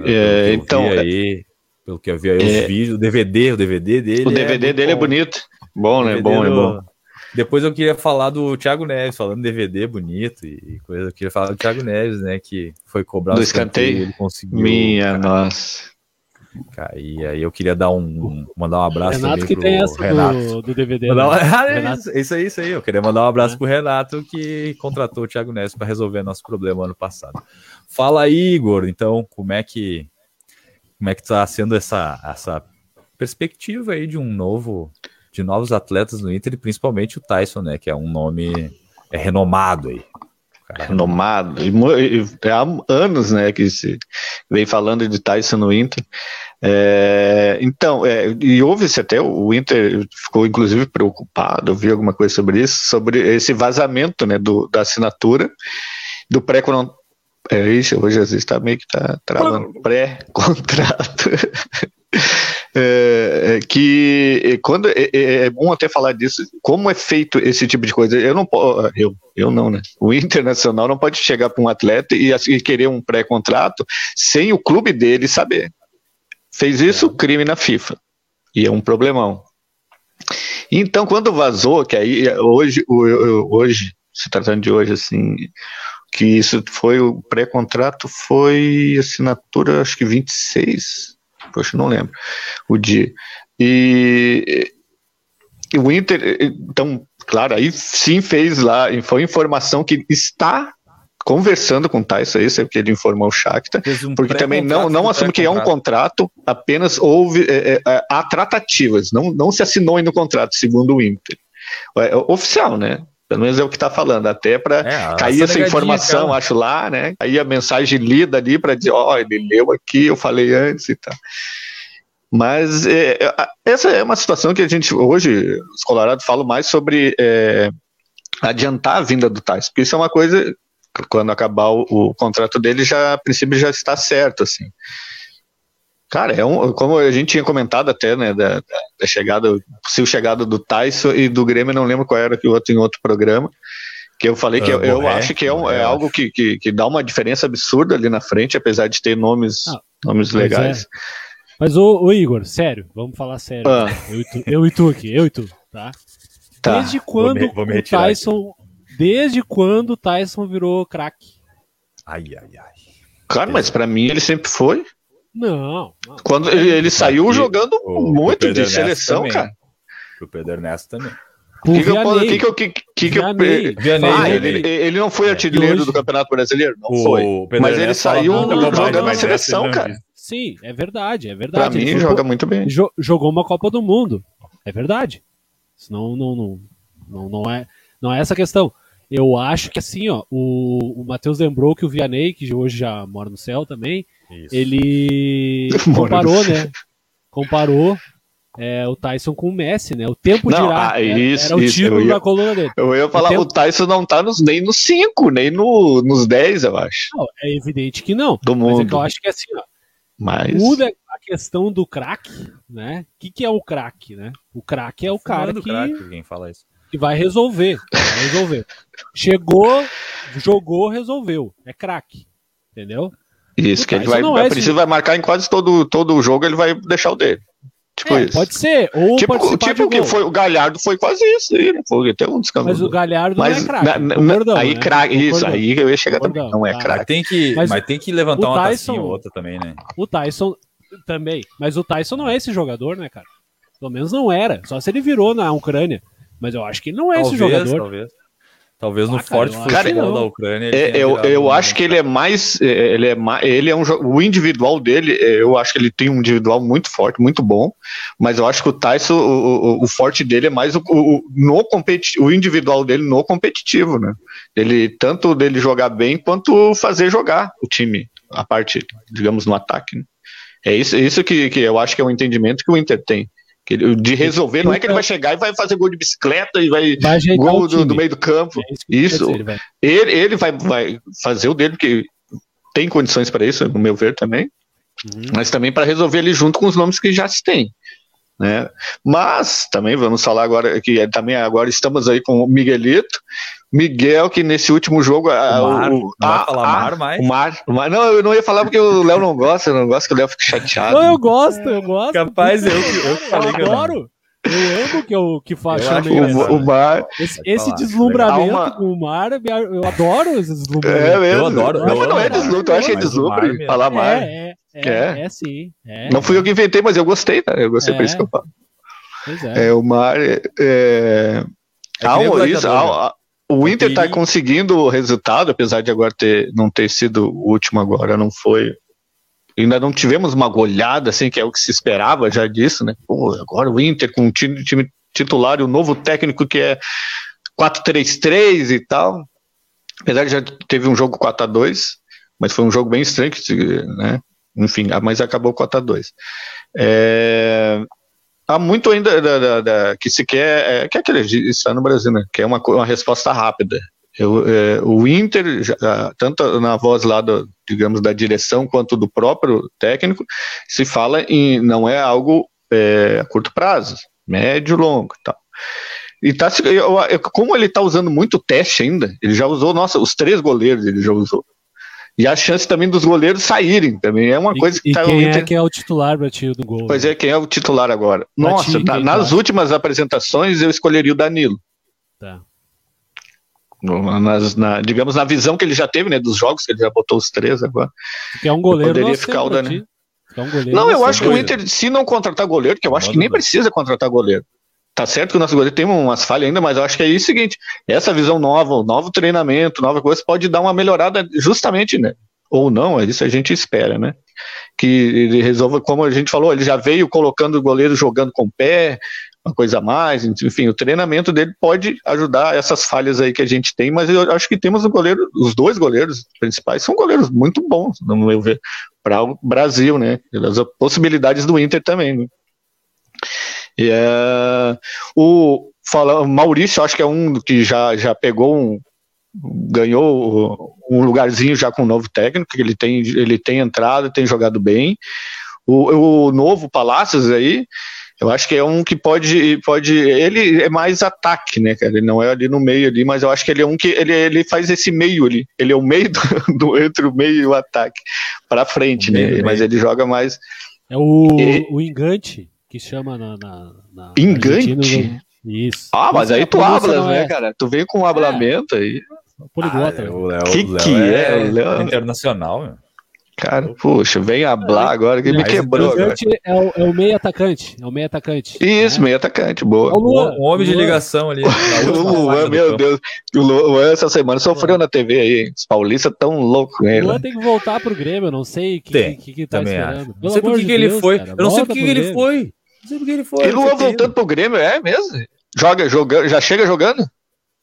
É, então, aí, pelo que eu vi aí, é, os vídeos, o DVD, o DVD dele. O DVD é dele é bom. é bonito. Bom, né? Bom, é bom. Depois eu queria falar do Thiago Neves, falando DVD bonito e coisa. Eu queria falar do Thiago Neves, né? Que foi cobrado do escanteio. Ele conseguiu. Minha cara, nossa. Cara, e aí eu queria dar um, mandar um abraço Renato que tem essa Renato. Do, do DVD. Né? Um... (laughs) Ah, isso, isso aí, isso aí. Eu queria mandar um abraço é. pro Renato que contratou o Thiago Neves para resolver nosso problema ano passado. Fala aí, Igor. Então, como é que como é que tá sendo essa essa perspectiva aí de um novo de novos atletas no Inter, e principalmente o Tyson, né? Que é um nome é renomado aí. Cara, renomado. E, e, há anos, né, que se vem falando de Tyson no Inter. É, então, é, e houve-se até, o Inter ficou inclusive preocupado, eu vi alguma coisa sobre isso, sobre esse vazamento né, do, da assinatura do pré É isso, hoje às vezes tá meio que tá travando pré-contrato. (laughs) (laughs) É, é, que quando é, é, bom até falar disso, como é feito esse tipo de coisa. Eu não posso, eu, eu não, né? O internacional não pode chegar para um atleta e, assim, querer um pré-contrato sem o clube dele saber. Fez isso, é. crime na FIFA. E é um problemão. Então, quando vazou, que aí hoje, hoje, se tratando de hoje, assim, que isso foi o pré-contrato foi assinatura, acho que 26 poxa, não lembro o dia. E, e o Inter, então, claro, aí sim fez lá, foi informação que está conversando com o Tyson, isso é porque ele informou o Shakhtar, um porque também não, não assume que é um contrato, apenas houve, é, é, é, há tratativas, não, não se assinou ainda o contrato, segundo o Inter. É, é oficial, né? Pelo menos é o que está falando, até para é, cair essa informação, cara. acho lá, né? Aí a mensagem lida ali para dizer, ó, oh, ele leu aqui, eu falei antes e tal. Mas é, é essa é uma situação que a gente, hoje, os Colorados falam mais sobre é, adiantar a vinda do Tais, porque isso é uma coisa, quando acabar o, o contrato dele, já, a princípio, já está certo, assim. Cara, é um, como a gente tinha comentado até, né, da, da chegada, possível chegada do Tyson e do Grêmio, não lembro qual era que o outro em outro programa, que eu falei que uh, eu, eu acho que é, um, é algo que, que, que, dá uma diferença absurda ali na frente, apesar de ter nomes, ah, nomes legais. É. Mas, ô, ô, Igor, sério, vamos falar sério. Ah. Eu, e tu, eu e tu aqui, eu e tu, tá? tá. Desde quando vou me, vou me o Tyson. Aqui. Desde quando o Tyson virou craque? Ai, ai, ai. Cara, mas para mim ele sempre foi. Não. não. Quando ele, ele saiu e jogando o, muito o de seleção, também. cara. O Pedro Ernesto também. O que, que, eu, que, que, eu, que, que, que eu, Vianney, ah, ele, ele, não foi artilheiro hoje... do Campeonato Brasileiro? Não o foi. Mas ele saiu jogando na seleção, cara. Sim, é verdade, é verdade. Pra mim, joga muito bem. Jogou uma Copa do Mundo. É verdade. Senão não, não, não, não, é, não é essa a questão. Eu acho que assim, ó, o, o Matheus lembrou que o Vianney, que hoje já mora no céu também, isso. ele (laughs) comparou, né? Comparou é, o Tyson com o Messi, né? O tempo não, dirá. Ah, isso, era o título ia, da coluna dele. Eu ia falar, o, tempo... o Tyson não tá nos, nem nos 5, nem no, nos 10, eu acho. Não, é evidente que não. Do mundo. Mas é que eu acho que é assim, ó. Mas... Muda a questão do craque, né? O que, que é o craque, né? O craque é o cara que, crack, quem fala isso. que vai resolver. Vai resolver. Chegou, jogou, resolveu. É craque. Entendeu? Isso, que ele vai, é precisa vai marcar em quase todo, todo o jogo, ele vai deixar o dele. Tipo é, isso. Pode ser. Ou tipo, tipo que foi o Galhardo foi quase isso aí, né? Foi até um Mas o Galhardo mas, não é craque. aí, né? craque, isso, aí eu ia chegar também. Não é craque. Tem que, mas, mas, tem que levantar uma Tyson, tacinha ou outra também, né? O Tyson também. Mas o Tyson não é esse jogador, né, cara? Pelo menos não era. Só se ele virou na Ucrânia. Mas eu acho que não é talvez, esse jogador. Talvez. Talvez no ah, forte futebol da Ucrânia. É, eu eu acho que ele é mais. É, ele é, ele é um O individual dele, é, eu acho que ele tem um individual muito forte, muito bom. Mas eu acho que o Tyson, o, o, o forte dele é mais o, o, no competi o individual dele no competitivo, né? Ele, tanto dele jogar bem quanto fazer jogar o time, a parte, digamos, no ataque. Né? É isso, isso que, que eu acho que é o um entendimento que o Inter tem de resolver, não é que ele vai chegar e vai fazer gol de bicicleta e vai, vai gol do, do, meio do campo. É isso, isso dizer, ele, ele vai, vai fazer o dele, porque tem condições para isso, no meu ver também, uhum. mas também para resolver ali junto com os nomes que já se tem. Né? Mas também vamos falar agora que também agora estamos aí com o Miguelito, Miguel, que nesse último jogo. O Mar, o, não a, vai falar a, Mar mais? O Mar, o Mar. Não, eu não ia falar porque o Léo não gosta, eu não gosto que o Léo fique chateado. Não, eu gosto, eu gosto. Capaz, eu, eu falei eu que eu adoro. Eu amo que eu que faz o, o Mar. Esse, esse deslumbramento uma... com o Mar, eu adoro esse deslumbramento. É mesmo. Eu adoro. Não, mas não é deslumbre, eu acho que é deslumbre falar Mar. É, é, é, é, sim. É, não fui eu que inventei, mas eu gostei, tá? Eu gostei por isso que eu falo. Pois é. é o Mar. É, é... Ah, isso, ah, o Inter está conseguindo o resultado, apesar de agora ter, não ter sido o último agora, não foi. Ainda não tivemos uma goleada, assim, que é o que se esperava já disso, né? Pô, agora o Inter com o time, time titular e o novo técnico que é 4-3-3 e tal. Apesar de já teve um jogo 4 a 2 mas foi um jogo bem estranho, né? Enfim, mas acabou 4 a 2 é, há muito ainda da, da, da, que se quer, é, que é aquele está no Brasil, né? Que é uma, uma resposta rápida. Eu, é, o Inter, já, tanto na voz lá, do, digamos, da direção quanto do próprio técnico, se fala em não é algo é, a curto prazo, médio, longo tal. E tá, como ele está usando muito teste ainda, ele já usou, nossa, os três goleiros ele já usou. E a chance também dos goleiros saírem também é uma e, coisa que e tá quem é que é o titular para ti do gol? Pois né? é, quem é o titular agora? Pra nossa, ti, nas tá? últimas apresentações eu escolheria o Danilo. Tá. Nas, na, digamos, na visão que ele já teve, né, dos jogos, que ele já botou os três agora. Que é um goleiro. Poderia ficar o Danilo. É um não, eu acho que o Inter, se não contratar goleiro, que eu acho que nem precisa contratar goleiro. Tá certo que o nosso goleiro tem umas falhas ainda, mas eu acho que é isso o seguinte: essa visão nova, novo treinamento, nova coisa, pode dar uma melhorada justamente, né? Ou não, é isso a gente espera, né? Que ele resolva, como a gente falou, ele já veio colocando o goleiro jogando com o pé, uma coisa a mais, enfim, o treinamento dele pode ajudar essas falhas aí que a gente tem, mas eu acho que temos um goleiro, os dois goleiros principais são goleiros muito bons, no meu ver, para o Brasil, né? As possibilidades do Inter também, né? E é, o fala, Maurício, acho que é um que já, já pegou um, ganhou um lugarzinho já com o novo técnico, ele tem, ele tem entrado, tem jogado bem. O, o novo Palácios aí, eu acho que é um que pode, pode. Ele é mais ataque, né, cara? Ele não é ali no meio ali, mas eu acho que ele é um que ele, ele faz esse meio ali. Ele é o meio (laughs) do, do entre o meio e o ataque para frente, o né? Meio, mas meio. ele joga mais. É o, e, o engante que chama na. na, na Engante? Isso. Ah, mas aí tu hablas, né, é. cara? Tu vem com um hablamento é. aí. Poliglota. Ah, é, o Léo, que, que é? é? é internacional, meu. Cara, puxa, vem hablar agora que me quebrou. Agora. É, o, é o meio atacante. É o meio atacante. Isso, né? meio atacante, boa. O Um homem de ligação ali. (laughs) o Luan, meu Deus. O Luan essa semana sofreu na TV aí. Os paulistas tão loucos com ele. O Luan tem que voltar pro Grêmio, eu não sei o que, que, que, que tá esperando. Não sei por que, ele foi. eu não sei por que ele foi. Não sei por que ele foi. E Luan voltando pro Grêmio, é mesmo? Joga, joga, já chega jogando?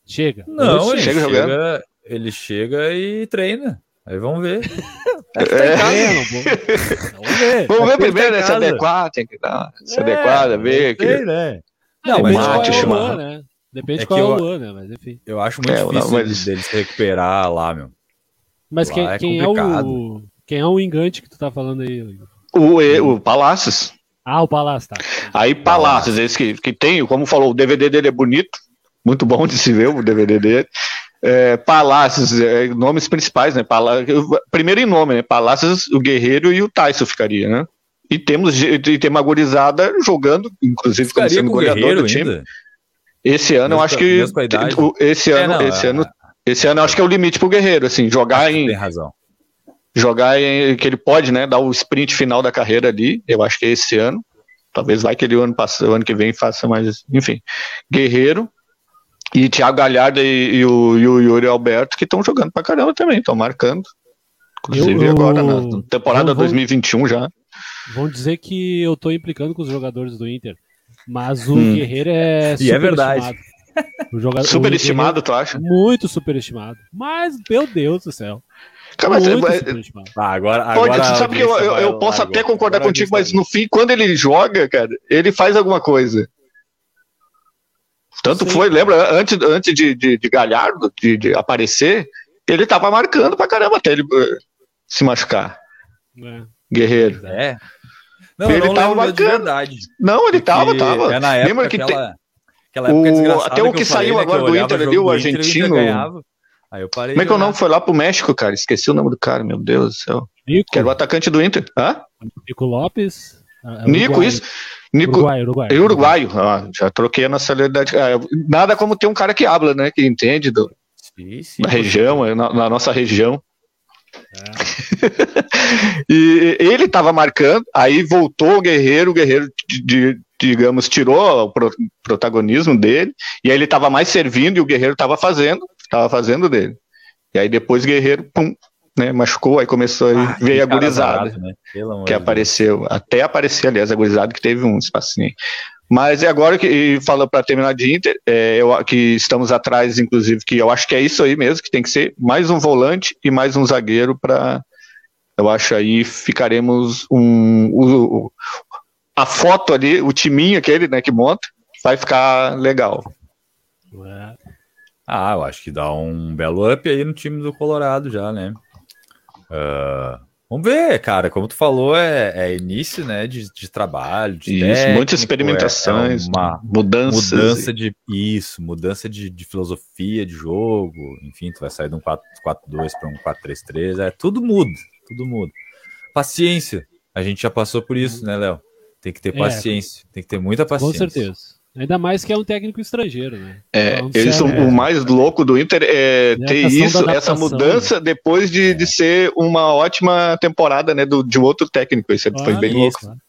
Chega. Não, ele chega, jogando. Ele chega e treina. Aí vamos ver. (laughs) É. Vamos ver. (laughs) Vamos ver primeiro esse adequado, tem que dar esse é, adequado, ver aqui. Né? Não, mas mate, qual é o Luan, né? Depende é qual é o Luan, né? Mas enfim. Eu acho muito é, difícil não, mas... dele se recuperar lá, meu. Mas quem, é, quem é, o quem é o engante que tu tá falando aí? O, o Palácios. Ah, o Palácio, tá. Aí Palácios, esse que, que tem, como falou, o DVD dele é bonito, muito bom de se ver o DVD dele é, Palácios, é, nomes principais, né? Palácios, primeiro em nome, né? Palácios, o Guerreiro e o Tyson ficaria, né? E temos, e tem uma gorizada jogando, inclusive como sendo goleador do time. Ainda? Esse ano eu acho que. Esse ano, é, não, esse, é... ano, esse ano eu acho que é o limite pro Guerreiro, assim, jogar em. Tem razão. Jogar em. que ele pode, né? Dar o sprint final da carreira ali. Eu acho que é esse ano. Talvez vai que ele o ano, o ano que vem faça mais. Enfim. Guerreiro. E Thiago Galhardo e, e, o, e o Yuri Alberto que estão jogando pra caramba também, estão marcando. Inclusive eu, agora, na temporada vou, 2021 já. Vão dizer que eu tô implicando com os jogadores do Inter. Mas o hum. Guerreiro é E é verdade. O jogador, superestimado, tu acha? Muito superestimado. Mas, meu Deus do céu. Cara, mas, é, ah, agora, agora Pode, sabe que eu, eu, eu posso até concordar contigo, mas no fim, quando ele joga, cara, ele faz alguma coisa. Tanto Sim. foi, lembra, antes, antes de, de, de Galhardo de, de, aparecer, ele tava marcando pra caramba até ele uh, se machucar. É. Guerreiro. É. Não, ele não tava marcando. De verdade. Não, ele tava, tava. É na época lembra que aquela, tem... aquela época o, Até o que, que saiu falei, né, agora do Inter ali, o argentino. Aí eu parei. Como é que o nome foi lá pro México, cara? Esqueci o nome do cara, meu Deus do céu. Nico. Que era o atacante do Inter. Hã? Nico Lopes. É Nico, isso. Nico... Uruguai, Uruguai. Uruguaio. Ah, já troquei a nacionalidade. Ah, nada como ter um cara que habla, né? Que entende do, sim, sim, da região, na, na, nossa região. É. (laughs) e ele estava marcando, aí voltou o Guerreiro, o Guerreiro, de, de, digamos, tirou o pro, protagonismo dele, e aí ele estava mais servindo e o Guerreiro estava fazendo, estava fazendo dele. E aí depois Guerreiro, pum, né, machucou, aí começou a ah, ver a gurizada né? que apareceu, até aparecer, aliás, a gurizada que teve um espacinho. Mas é agora que, falando para terminar de Inter, é, eu, que estamos atrás, inclusive, que eu acho que é isso aí mesmo, que tem que ser mais um volante e mais um zagueiro para. Eu acho aí ficaremos um. O, a foto ali, o timinho aquele né, que monta, vai ficar legal. Ué. Ah, eu acho que dá um belo up aí no time do Colorado já, né? Uh, vamos ver, cara. Como tu falou, é, é início, né, de, de trabalho, de isso, técnico, muitas experimentações, é uma mudanças. Mudança de isso, mudança de, de, filosofia de jogo. Enfim, tu vai sair de um 4-4-2 para um 4-3-3. É tudo muda, tudo muda. Paciência. A gente já passou por isso, né, Léo? Tem que ter é, paciência, tem que ter muita paciência. Com certeza. Ainda mais que é um técnico estrangeiro, né? É, eles são o mais louco do Inter é, é ter isso, essa mudança né? depois de, de ser uma ótima temporada, né, do, de um outro técnico. Isso foi bem isso, louco.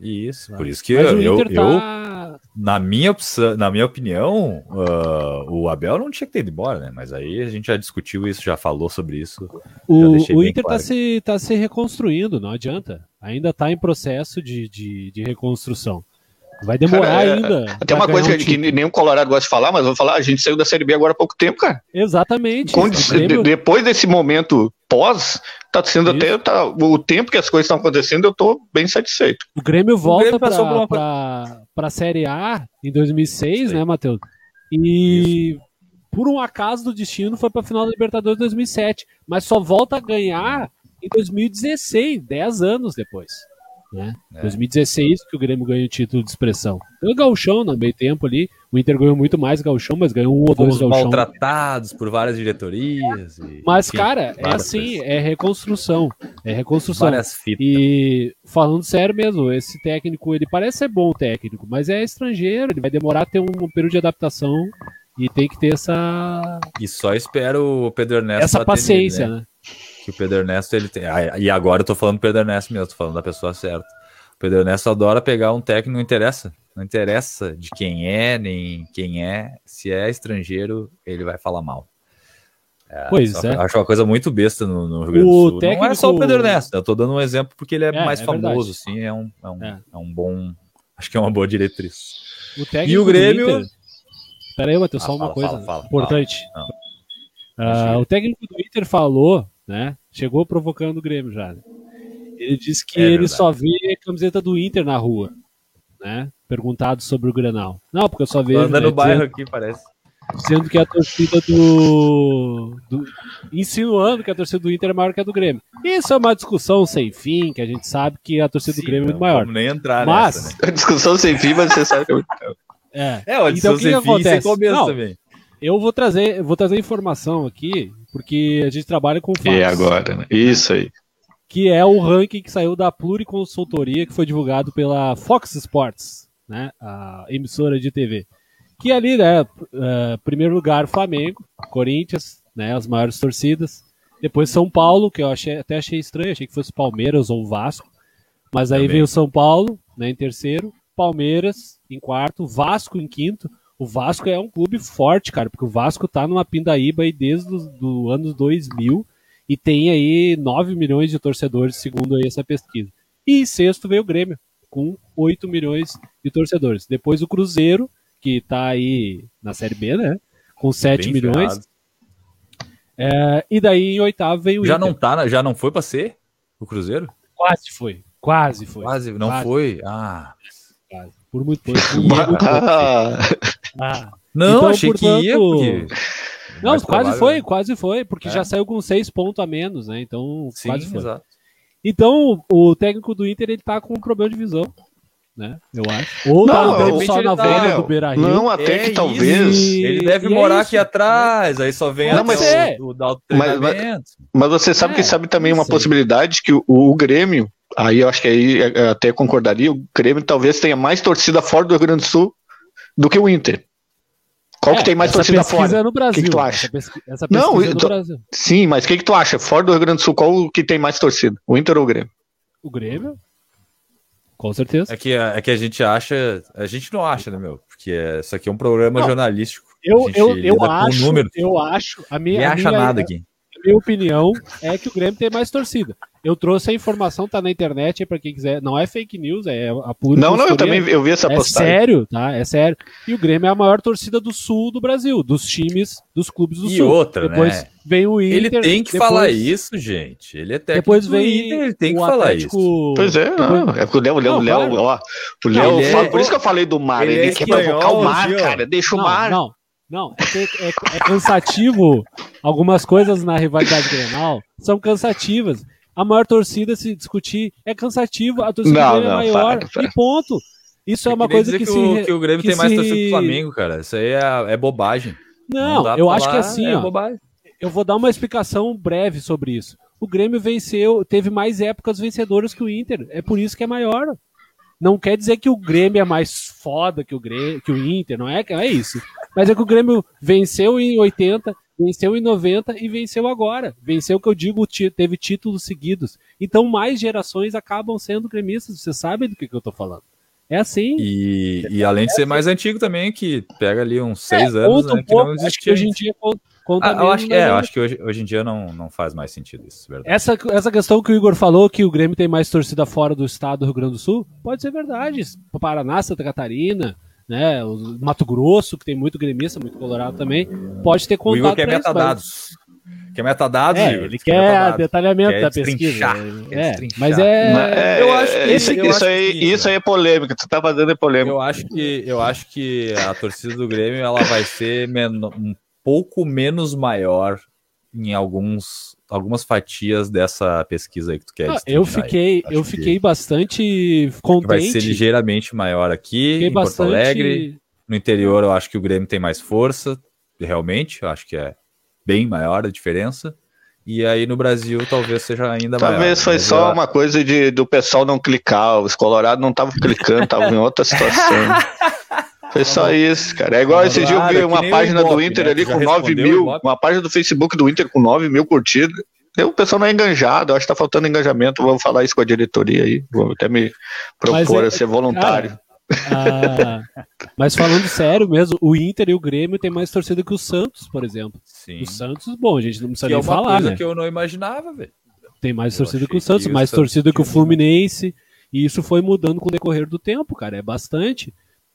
Isso, por isso que eu, eu, tá... eu, na minha opção, na minha opinião, uh, o Abel não tinha que ter ido embora, né? Mas aí a gente já discutiu isso, já falou sobre isso. O, o Inter está se, tá se reconstruindo, não adianta. Ainda está em processo de, de, de reconstrução. Vai demorar cara, é, ainda. Até uma coisa um que, que nenhum Colorado gosta de falar, mas vou falar, a gente saiu da Série B agora há pouco tempo, cara. Exatamente. Grêmio... Depois desse momento pós, tá sendo Isso. até tá, o tempo que as coisas estão acontecendo, eu tô bem satisfeito. O Grêmio volta para pra, pra Série A em 2006, Sim. né, Matheus? E Isso. por um acaso do destino foi pra final da Libertadores 2007, mas só volta a ganhar em 2016, 10 anos depois. Né? É. 2016 que o Grêmio ganhou o título de expressão. Ganhou o Galchão no meio tempo ali. O Inter ganhou muito mais Galchão, mas ganhou um ou dois Fomos Galchão. maltratados por várias diretorias. E, mas, enfim, cara, é assim, é reconstrução. É reconstrução. Várias fitas. E falando sério mesmo, esse técnico, ele parece ser bom técnico, mas é estrangeiro, ele vai demorar a ter um, um período de adaptação e tem que ter essa. E só espero o Pedro Ernesto. Essa paciência, nele, né? né? Que o Pedro Ernesto ele tem. E agora eu tô falando do Pedro Ernesto mesmo, tô falando da pessoa certa. O Pedro Ernesto adora pegar um técnico, não interessa. Não interessa de quem é, nem quem é. Se é estrangeiro, ele vai falar mal. É, pois é. Acho uma coisa muito besta no, no Rio Grande do Sul. Técnico... Não é só o Pedro Ernesto, eu tô dando um exemplo porque ele é, é mais é famoso, assim, é um, é um, é. é. um bom. Acho que é uma boa diretriz. O e o Grêmio. Inter... Pera aí, Matheus, ah, só uma fala, coisa fala, fala, importante. Uh, o técnico do Inter falou né? Chegou provocando o Grêmio já. Né? Ele disse que é ele verdade. só vê a camiseta do Inter na rua, né? Perguntado sobre o Grenal. Não, porque eu só vejo. Anda no né, bairro dizendo, aqui, parece. Dizendo que a torcida do, do, Insinuando que a torcida do Inter é maior que a do Grêmio. Isso é uma discussão sem fim, que a gente sabe que a torcida Sim, do Grêmio é muito maior. Vamos nem entrar mas, nessa, né? (laughs) A discussão sem fim, mas você sabe que é É, é uma discussão então, sem fim sem começo Não, também. Eu vou trazer, vou trazer informação aqui porque a gente trabalha com fatos. E agora, né? Isso aí. Que é o ranking que saiu da Pluriconsultoria, que foi divulgado pela Fox Sports, né? A emissora de TV. Que ali, né? Uh, primeiro lugar, Flamengo, Corinthians, né? As maiores torcidas. Depois São Paulo, que eu achei, até achei estranho, achei que fosse Palmeiras ou Vasco. Mas aí Também. veio São Paulo, né, em terceiro, Palmeiras em quarto, Vasco em quinto, o Vasco é um clube forte, cara, porque o Vasco tá numa pindaíba aí desde os do anos 2000 e tem aí 9 milhões de torcedores, segundo aí essa pesquisa. E em sexto veio o Grêmio, com 8 milhões de torcedores. Depois o Cruzeiro, que tá aí na Série B, né? Com 7 Bem milhões. É, e daí em oitavo veio o já Inter. não tá, já não foi para ser o Cruzeiro? Quase foi, quase foi. Quase, não quase. foi. Ah, quase. Por muito pouco. (laughs) Ah. (laughs) (laughs) Ah. Não, então, achei portanto... que ia, porque... Não, quase provável. foi, quase foi, porque é. já saiu com seis pontos a menos, né? Então, Sim, quase foi. Exato. Então, o técnico do Inter, ele tá com um problema de visão, né? Eu acho. Ou tá não, tá só na tá, do Beira Rio. Não, até é que talvez. E... Ele deve e é morar é aqui atrás, aí só vem não, mas, é. o, o, mas, mas, mas, você sabe que é, sabe também uma sei. possibilidade que o, o Grêmio, aí eu acho que aí até concordaria, o Grêmio talvez tenha mais torcida fora do Rio Grande do Sul do que o Inter. Qual é, que tem mais torcida fora? É no Brasil. O que, que tu acha? Essa, pesqu essa Não, é no Brasil. Sim, mas o que, que tu acha? Fora do Rio Grande do Sul, qual que tem mais torcida? O Inter ou o Grêmio? O Grêmio? Com certeza. É que, é que a gente acha. A gente não acha, né, meu? Porque isso aqui é um programa não, jornalístico. Eu, eu, eu acho. Número. Eu acho. A minha, Ninguém acha minha, nada aqui. Minha opinião é que o Grêmio tem mais torcida. Eu trouxe a informação, tá na internet aí pra quem quiser. Não é fake news, é a pura. Não, não, eu também eu vi essa é postagem. É sério, tá? É sério. E o Grêmio é a maior torcida do sul do Brasil, dos times, dos clubes do e sul. E outra, depois né? vem o Inter. Ele tem que depois... falar isso, gente. Ele é técnico depois vem Inter, ele tem que falar isso. Pois é, não. É porque o Léo, o Léo, o Léo, ó. O Léo, é... por isso que eu falei do mar. Ele, ele é quer provocar o mar, cara. Deixa o mar. Não, Não, é, que é, é cansativo. Algumas coisas na rivalidade Grenal são cansativas. A maior torcida, se discutir, é cansativo. A torcida Não, do Grêmio é não, maior. para, para. E ponto. Isso é, uma Que nem coisa que, que, se. o, que o Grêmio que tem mais se- torcida que o Flamengo, cara. Isso aí é, é bobagem. Não, dá eu acho que assim, é ó. bobagem. Eu vou dar uma explicação breve sobre isso. O Grêmio venceu, teve mais épocas vencedoras que o Inter. É por isso que é maior. Não quer dizer que o Grêmio é mais foda que o, Grêmio, que o Inter, não é, é isso. Mas é que o Grêmio venceu em 80, venceu em 90 e venceu agora. Venceu, que eu digo, teve títulos seguidos. Então mais gerações acabam sendo gremistas. Você sabe do que, que eu tô falando. É assim. E, e além de ser mais antigo também, que pega ali uns seis É, anos, conta né, um que não pouco, acho que hoje em dia conta, conta Ah, eu acho, mas é, eu é- acho que hoje, hoje em dia não, não faz mais sentido isso, verdade. Essa, essa questão que o Igor falou, que o Grêmio tem mais torcida fora do estado do Rio Grande do Sul, pode ser verdade. Paraná, Santa Catarina, né, o Mato Grosso, que tem muito gremista, muito colorado também, pode ter O contato Igor quer metadados. Quer metadados, mas- É, Igor? ele Quer quer metadados. detalhamento Quer da pesquisa. destrinchar, É, é, mas é... Mas, eu acho que- isso, eu isso acho aí, que- isso aí é polêmica. Tu tá fazendo é polêmica. Eu acho que eu acho que a torcida do Grêmio ela vai ser meno- um pouco menos maior em alguns algumas fatias dessa pesquisa aí que tu quer. Ah, eu fiquei, Acho eu que fiquei bastante contente. vai ser ligeiramente maior aqui fiquei em Porto bastante... Alegre. No interior eu acho que o Grêmio tem mais força, realmente, eu acho que é bem maior a diferença. E aí no Brasil talvez seja ainda maior. Talvez foi Mas só eu- uma coisa de, do pessoal não clicar. Os colorados não estavam clicando, estavam em outra (laughs) situação. Foi só isso, cara. É igual esse dia eu vi é uma página o do Ibope, Inter né? ali com 9 respondeu o mil, Ibope? uma página do Facebook do Inter com 9 mil curtidas. O pessoal não é enganjado, eu acho que tá faltando engajamento. Vou falar isso com a diretoria aí. Vou até me propor é- a ser voluntário. Cara, ah, mas falando sério mesmo, o Inter e o Grêmio tem mais torcida que o Santos, por exemplo. Sim. O Santos, bom, a gente não precisa Que é nem uma falar, coisa né? que eu não imaginava, velho. Tem mais Eu torcida que o Santos, que mais torcida que o Fluminense. E isso foi mudando com o decorrer do tempo, cara. É bastante.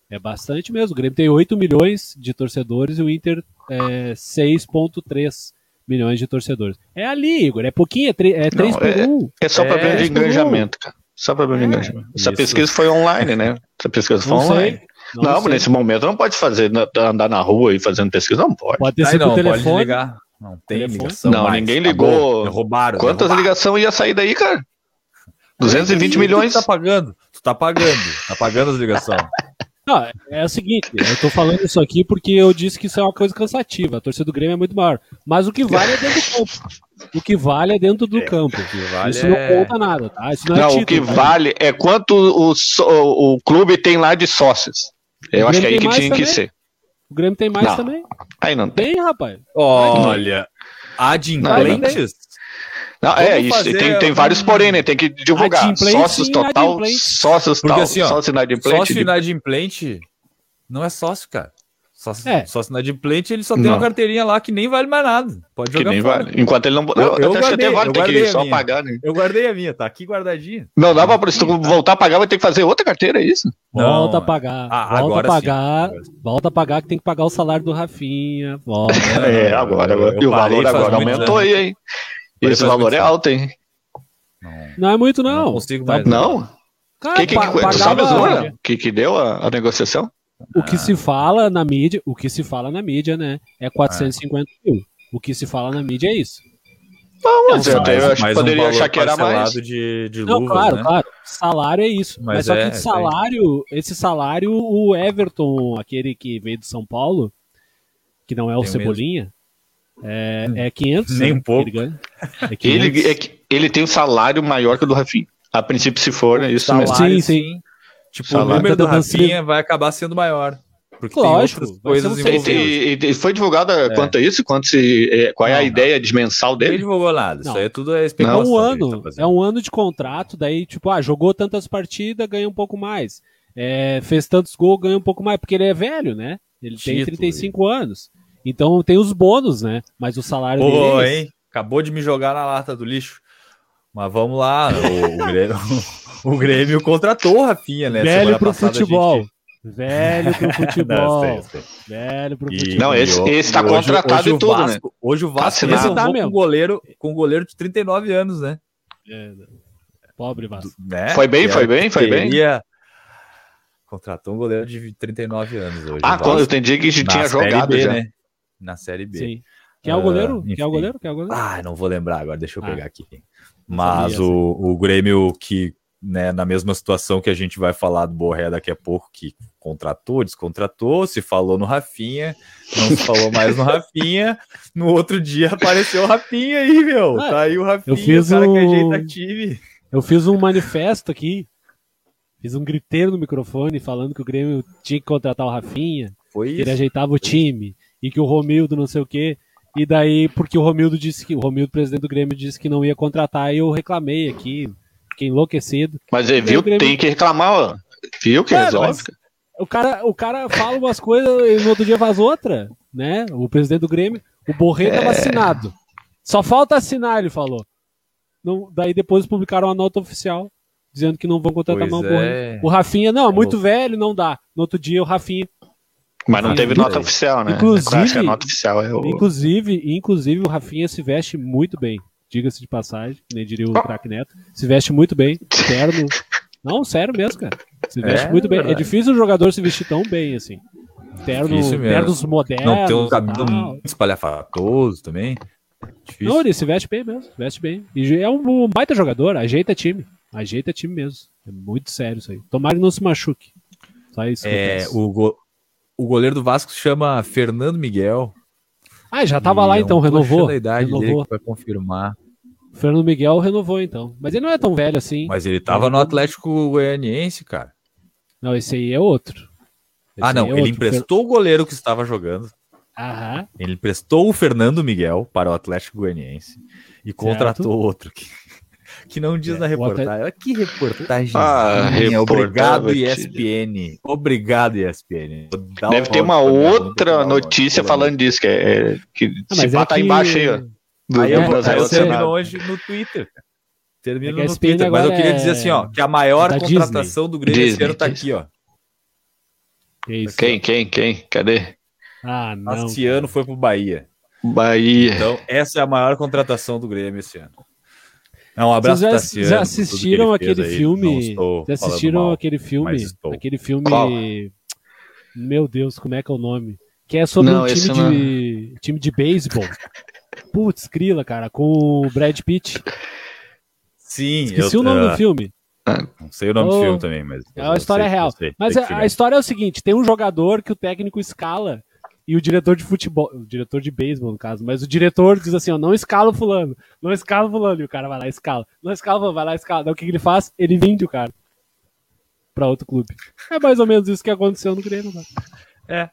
É bastante mesmo. O Grêmio tem 8 milhões de torcedores e o Inter é 6,3 milhões de torcedores. É ali, Igor. É pouquinho, é 3, é três por é- 1. É só para É, ver de engajamento, cara. Só para ver de É, engajamento. Essa isso. pesquisa foi online, né? Essa pesquisa foi Não online. sei. Não, Não, nesse momento não pode fazer, andar na rua e fazendo pesquisa, não pode. Pode ter sido não, por pode telefone. ligar. Não tem Telefone? ligação. Não, mais. ninguém ligou. Derrubaram. Quantas derrubaram. ligações ia sair daí, cara? 220 Tu milhões. tá pagando. Tu tá pagando. Tá pagando as ligações. (laughs) Não, é o seguinte, eu tô falando isso aqui porque eu disse que isso é uma coisa cansativa. A torcida do Grêmio é muito maior. Mas o que vale é dentro do campo. O que vale é dentro do campo. O que vale isso não é- conta nada, tá? Isso não, é Não, o título, que tá? vale é quanto o, só- o clube tem lá de sócios. Eu O acho que é aí que tem tinha mais que também? ser. O Grêmio tem mais Não. também. Aí não tem. Tem, rapaz. Olha, adimplentes. Não, é, isso, tem, tem um- vários porém, né? Tem que divulgar. Sócios total, sócios Porque tal, assim, ó, sócio inadimplente. Sócio inadimplente não é sócio, cara. Sócio, É. sócio inadimplente, ele só tem Não. uma carteirinha lá que nem vale mais nada. Pode que jogar nem fora. vale. Enquanto ele não. Eu- Eu, eu até acho que guardei, até vale, tem guardei que só minha. pagar, né? Eu guardei a minha, tá aqui guardadinha. Não dá pra se tu voltar a pagar, vai ter que fazer outra carteira, é isso? Volta a Não, pagar. ah, volta a pagar. sim. Volta a pagar que tem que pagar o salário do Rafinha. Volta. (laughs) É, agora, agora. eu e o valor agora aumentou anos. aí, hein? E esse valor é alto, hein? Não, Não é muito, não. não consigo Tá mais. Não? Cara, Que, que, que, tu sabe pagava- números? que, que deu a, a negociação? O que se fala na mídia, o que se fala na mídia, né? É 450 mil. O que se fala na mídia é isso. Não, mas Não, eu, até- eu acho que um poderia valor achar que era mais. De, de Não, luvas, claro, né? claro. Salário é isso. Mas, Mas só é, que salário, esse salário, o Everton, aquele que veio de São Paulo, que não é o Tem o Cebolinha, é, é 500. Nem né, um pouco. que Ele, ganha. é 500. Ele, é que ele tem um salário maior que o do Rafinha. A princípio, se for, é isso mesmo. Salário, Sim, sim. Tipo, Salário. o número do Rafinha vai acabar sendo maior. Porque Lógico, tem coisas um E, envolvidas. e- e foi divulgada quanto a isso? Quanto se, é, qual é a Não, não. ideia de mensal dele? divulgou nada. Isso Não. aí é tudo é É especulação. um que ele ano, tá é um ano de contrato, daí, tipo, ah, jogou tantas partidas, ganha um pouco mais. É, fez tantos gols, ganha um pouco mais, porque ele é velho, né? Ele tem Título, 35 anos. Então tem os bônus, né? Mas o salário Pô, dele é hein? Acabou de me jogar na lata do lixo. Mas vamos lá, o, o Grêmio, (laughs) o Grêmio contratou o Rafinha, né? Velho Semana pro futebol. gente- Velho pro (laughs) Não, futebol. sei, sei. Velho pro E- futebol. Não, esse- e esse tá hoje- contratado hoje e tudo, né? Vasco- Hoje o Vasco assinado. renovou Tá com um goleiro, com um goleiro de 39 anos, né? É, Pobre Vasco. né? Foi bem, foi bem, foi bem. teria- Contratou um goleiro de 39 anos hoje. Ah, quando eu entendi que tinha jogado B, já. Né? Na Série B. Sim. Quem é o goleiro? Uh, Quem é o goleiro? Quem é o goleiro? Ah, não vou lembrar agora, deixa eu ah, pegar aqui. Mas o, o Grêmio que, né, na mesma situação que a gente vai falar do Borré daqui a pouco, que contratou, descontratou, se falou no Rafinha, não se falou mais no Rafinha, (laughs) no outro dia apareceu o Rafinha aí, meu. Ah, tá aí o Rafinha, eu fiz o cara um... que ajeita time. Eu fiz um manifesto aqui, fiz um griteiro no microfone falando que o Grêmio tinha que contratar o Rafinha, Foi isso. que ele ajeitava o time, e que o Romildo não sei o quê. E daí, porque o Romildo disse que o Romildo, presidente do Grêmio, disse que não ia contratar, e eu reclamei aqui, fiquei enlouquecido. Mas ele viu, Grêmio... tem que reclamar, ó. viu que é, resolve. O cara, o cara fala umas coisas e no outro dia faz outra, né? O presidente do Grêmio, o Borré é... vacinado. Só falta assinar, ele falou. Não, daí depois publicaram uma nota oficial dizendo que não vão contratar mais o Borré. É. O Rafinha, não, é muito velho, não dá. No outro dia o Rafinha mas não teve nota oficial, né? Inclusive, a nota oficial é o... inclusive, inclusive, o Rafinha se veste muito bem. Diga-se de passagem, nem diria o craque Neto. Se veste muito bem. (laughs) Terno. Não, sério mesmo, cara. Se veste é, muito bem. É difícil um jogador se vestir tão bem assim. Terno, ternos modernos. Não tem um cabelo espalhafatoso também. Difícil. Não, ele se veste bem mesmo. Veste bem. E é um, um baita jogador. Ajeita time. Ajeita time mesmo. É muito sério isso aí. Tomara que não se machuque. Só isso. É, o, go o goleiro do Vasco se chama Fernando Miguel. Ah, já tava lá é então, renovou. Da idade renovou. Dele vai confirmar. Fernando Miguel renovou então. Mas ele não é tão velho assim. Mas ele tava no Atlético Goianiense, cara. Não, esse aí é outro. Esse ah, não, é ele outro. emprestou Fer... o goleiro que estava jogando. Aham. Ele emprestou o Fernando Miguel para o Atlético Goianiense e contratou certo. outro que, que não diz é, na reportagem. (laughs) Que reportagem. Ah, Obrigado, ESPN. Obrigado, ESPN. Deve ter uma outra notícia falando disso, que, é, que ah, se é que... embaixo aí, ó. Aí eu, aí eu termino hoje no Twitter. Termino é no Twitter. Mas eu queria dizer assim, ó, que a maior é contratação Disney. do Grêmio esse ano tá aqui, ó. Isso. Quem, quem, quem? Cadê? Ah, não. Tassiano foi pro Bahia. Bahia. Então, essa é a maior contratação do Grêmio esse ano. É, um abraço, Vocês já, já assistiram aquele filme? Já assistiram mal, aquele filme? Aquele filme. Qual? Meu Deus, como é que é o nome? Que é sobre não, um time de, não... time de beisebol. Putz, grila, cara, com o Brad Pitt. Sim, Esqueci eu, o nome uh, do filme. Não sei o nome oh, do filme também, mas. É uma história sei, real. Sei, mas a, a, história é o seguinte: tem um jogador que o técnico escala e o diretor de futebol, o diretor de beisebol no caso, mas o diretor diz assim, ó, não escala o fulano, não escala o fulano, e o cara vai lá e escala, não escala, vai lá e escala. Daí o que, que ele faz? Ele vende o cara pra outro clube. É mais ou menos isso que aconteceu no Grêmio, cara. É.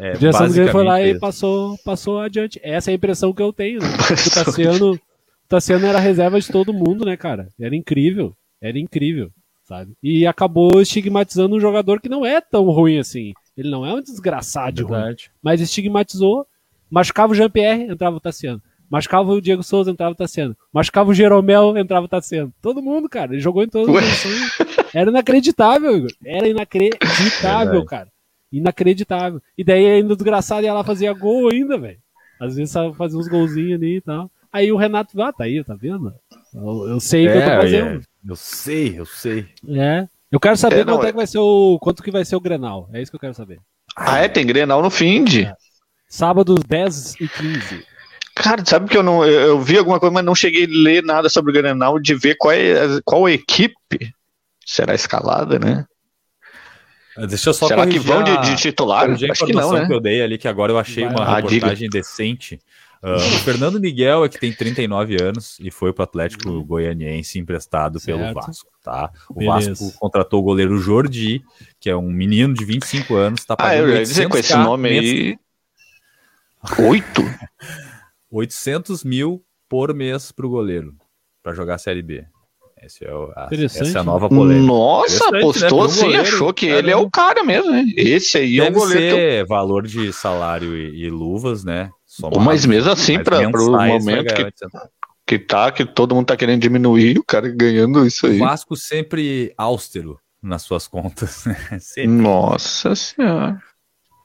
é a direção do Grêmio foi lá e passou, passou adiante. Essa é a impressão que eu tenho, né? (laughs) O Tassiano, o Tassiano era reserva de todo mundo, né, cara? Era incrível, era incrível, sabe? E acabou estigmatizando um jogador que não é tão ruim assim. Ele não é um desgraçado de ruim, mas estigmatizou. Machucava o Jean-Pierre, entrava o Tassiano. Machucava o Diego Souza, entrava o Tassiano. Machucava o Jeromel, entrava o Tassiano. Todo mundo, cara. Ele jogou em todas as posições. Era inacreditável, Igor. Era inacreditável, cara. Inacreditável. E daí ainda o desgraçado ia lá fazer gol ainda, velho. Às vezes fazia uns golzinhos ali e tal. Aí o Renato, ah, tá aí, tá vendo? Eu, eu sei o é, que eu tô é, fazendo. É. Eu sei, eu sei. É. Eu quero saber é, não, quanto é que vai ser o. Quanto que vai ser o Grenal. É isso que eu quero saber. Ah, é? Tem Grenal no fim de. É. Sábado, 10 e 15. Cara, sabe que eu não. Eu, eu, vi alguma coisa, mas não cheguei a ler nada sobre o Grenal de ver qual, é, qual equipe será escalada, né? Deixa eu só Será que vão de, de titular? Acho que não, né? que eu dei ali, que agora eu achei Vai, uma reportagem decente Uh, o Fernando Miguel é que tem 39 anos e foi para o Atlético uhum. Goianiense emprestado certo. pelo Vasco, tá? O Beleza. Vasco contratou o goleiro Jordi, que é um menino de 25 anos, tá pagando Ah, eu ia dizer com esse nome aí... Oito? (laughs) 800 mil por mês para o goleiro, para jogar a Série B. Esse é o, a, essa é a nova polêmica. Nossa, apostou né? sim, achou que ele é o cara mesmo, né? Esse aí é o goleiro. Ser valor de salário e, e luvas, né? Somado, mas mesmo assim, para o momento que, que tá, que todo mundo tá querendo diminuir, o cara ganhando isso aí. O Vasco sempre austero nas suas contas. Né? (laughs) Nossa senhora.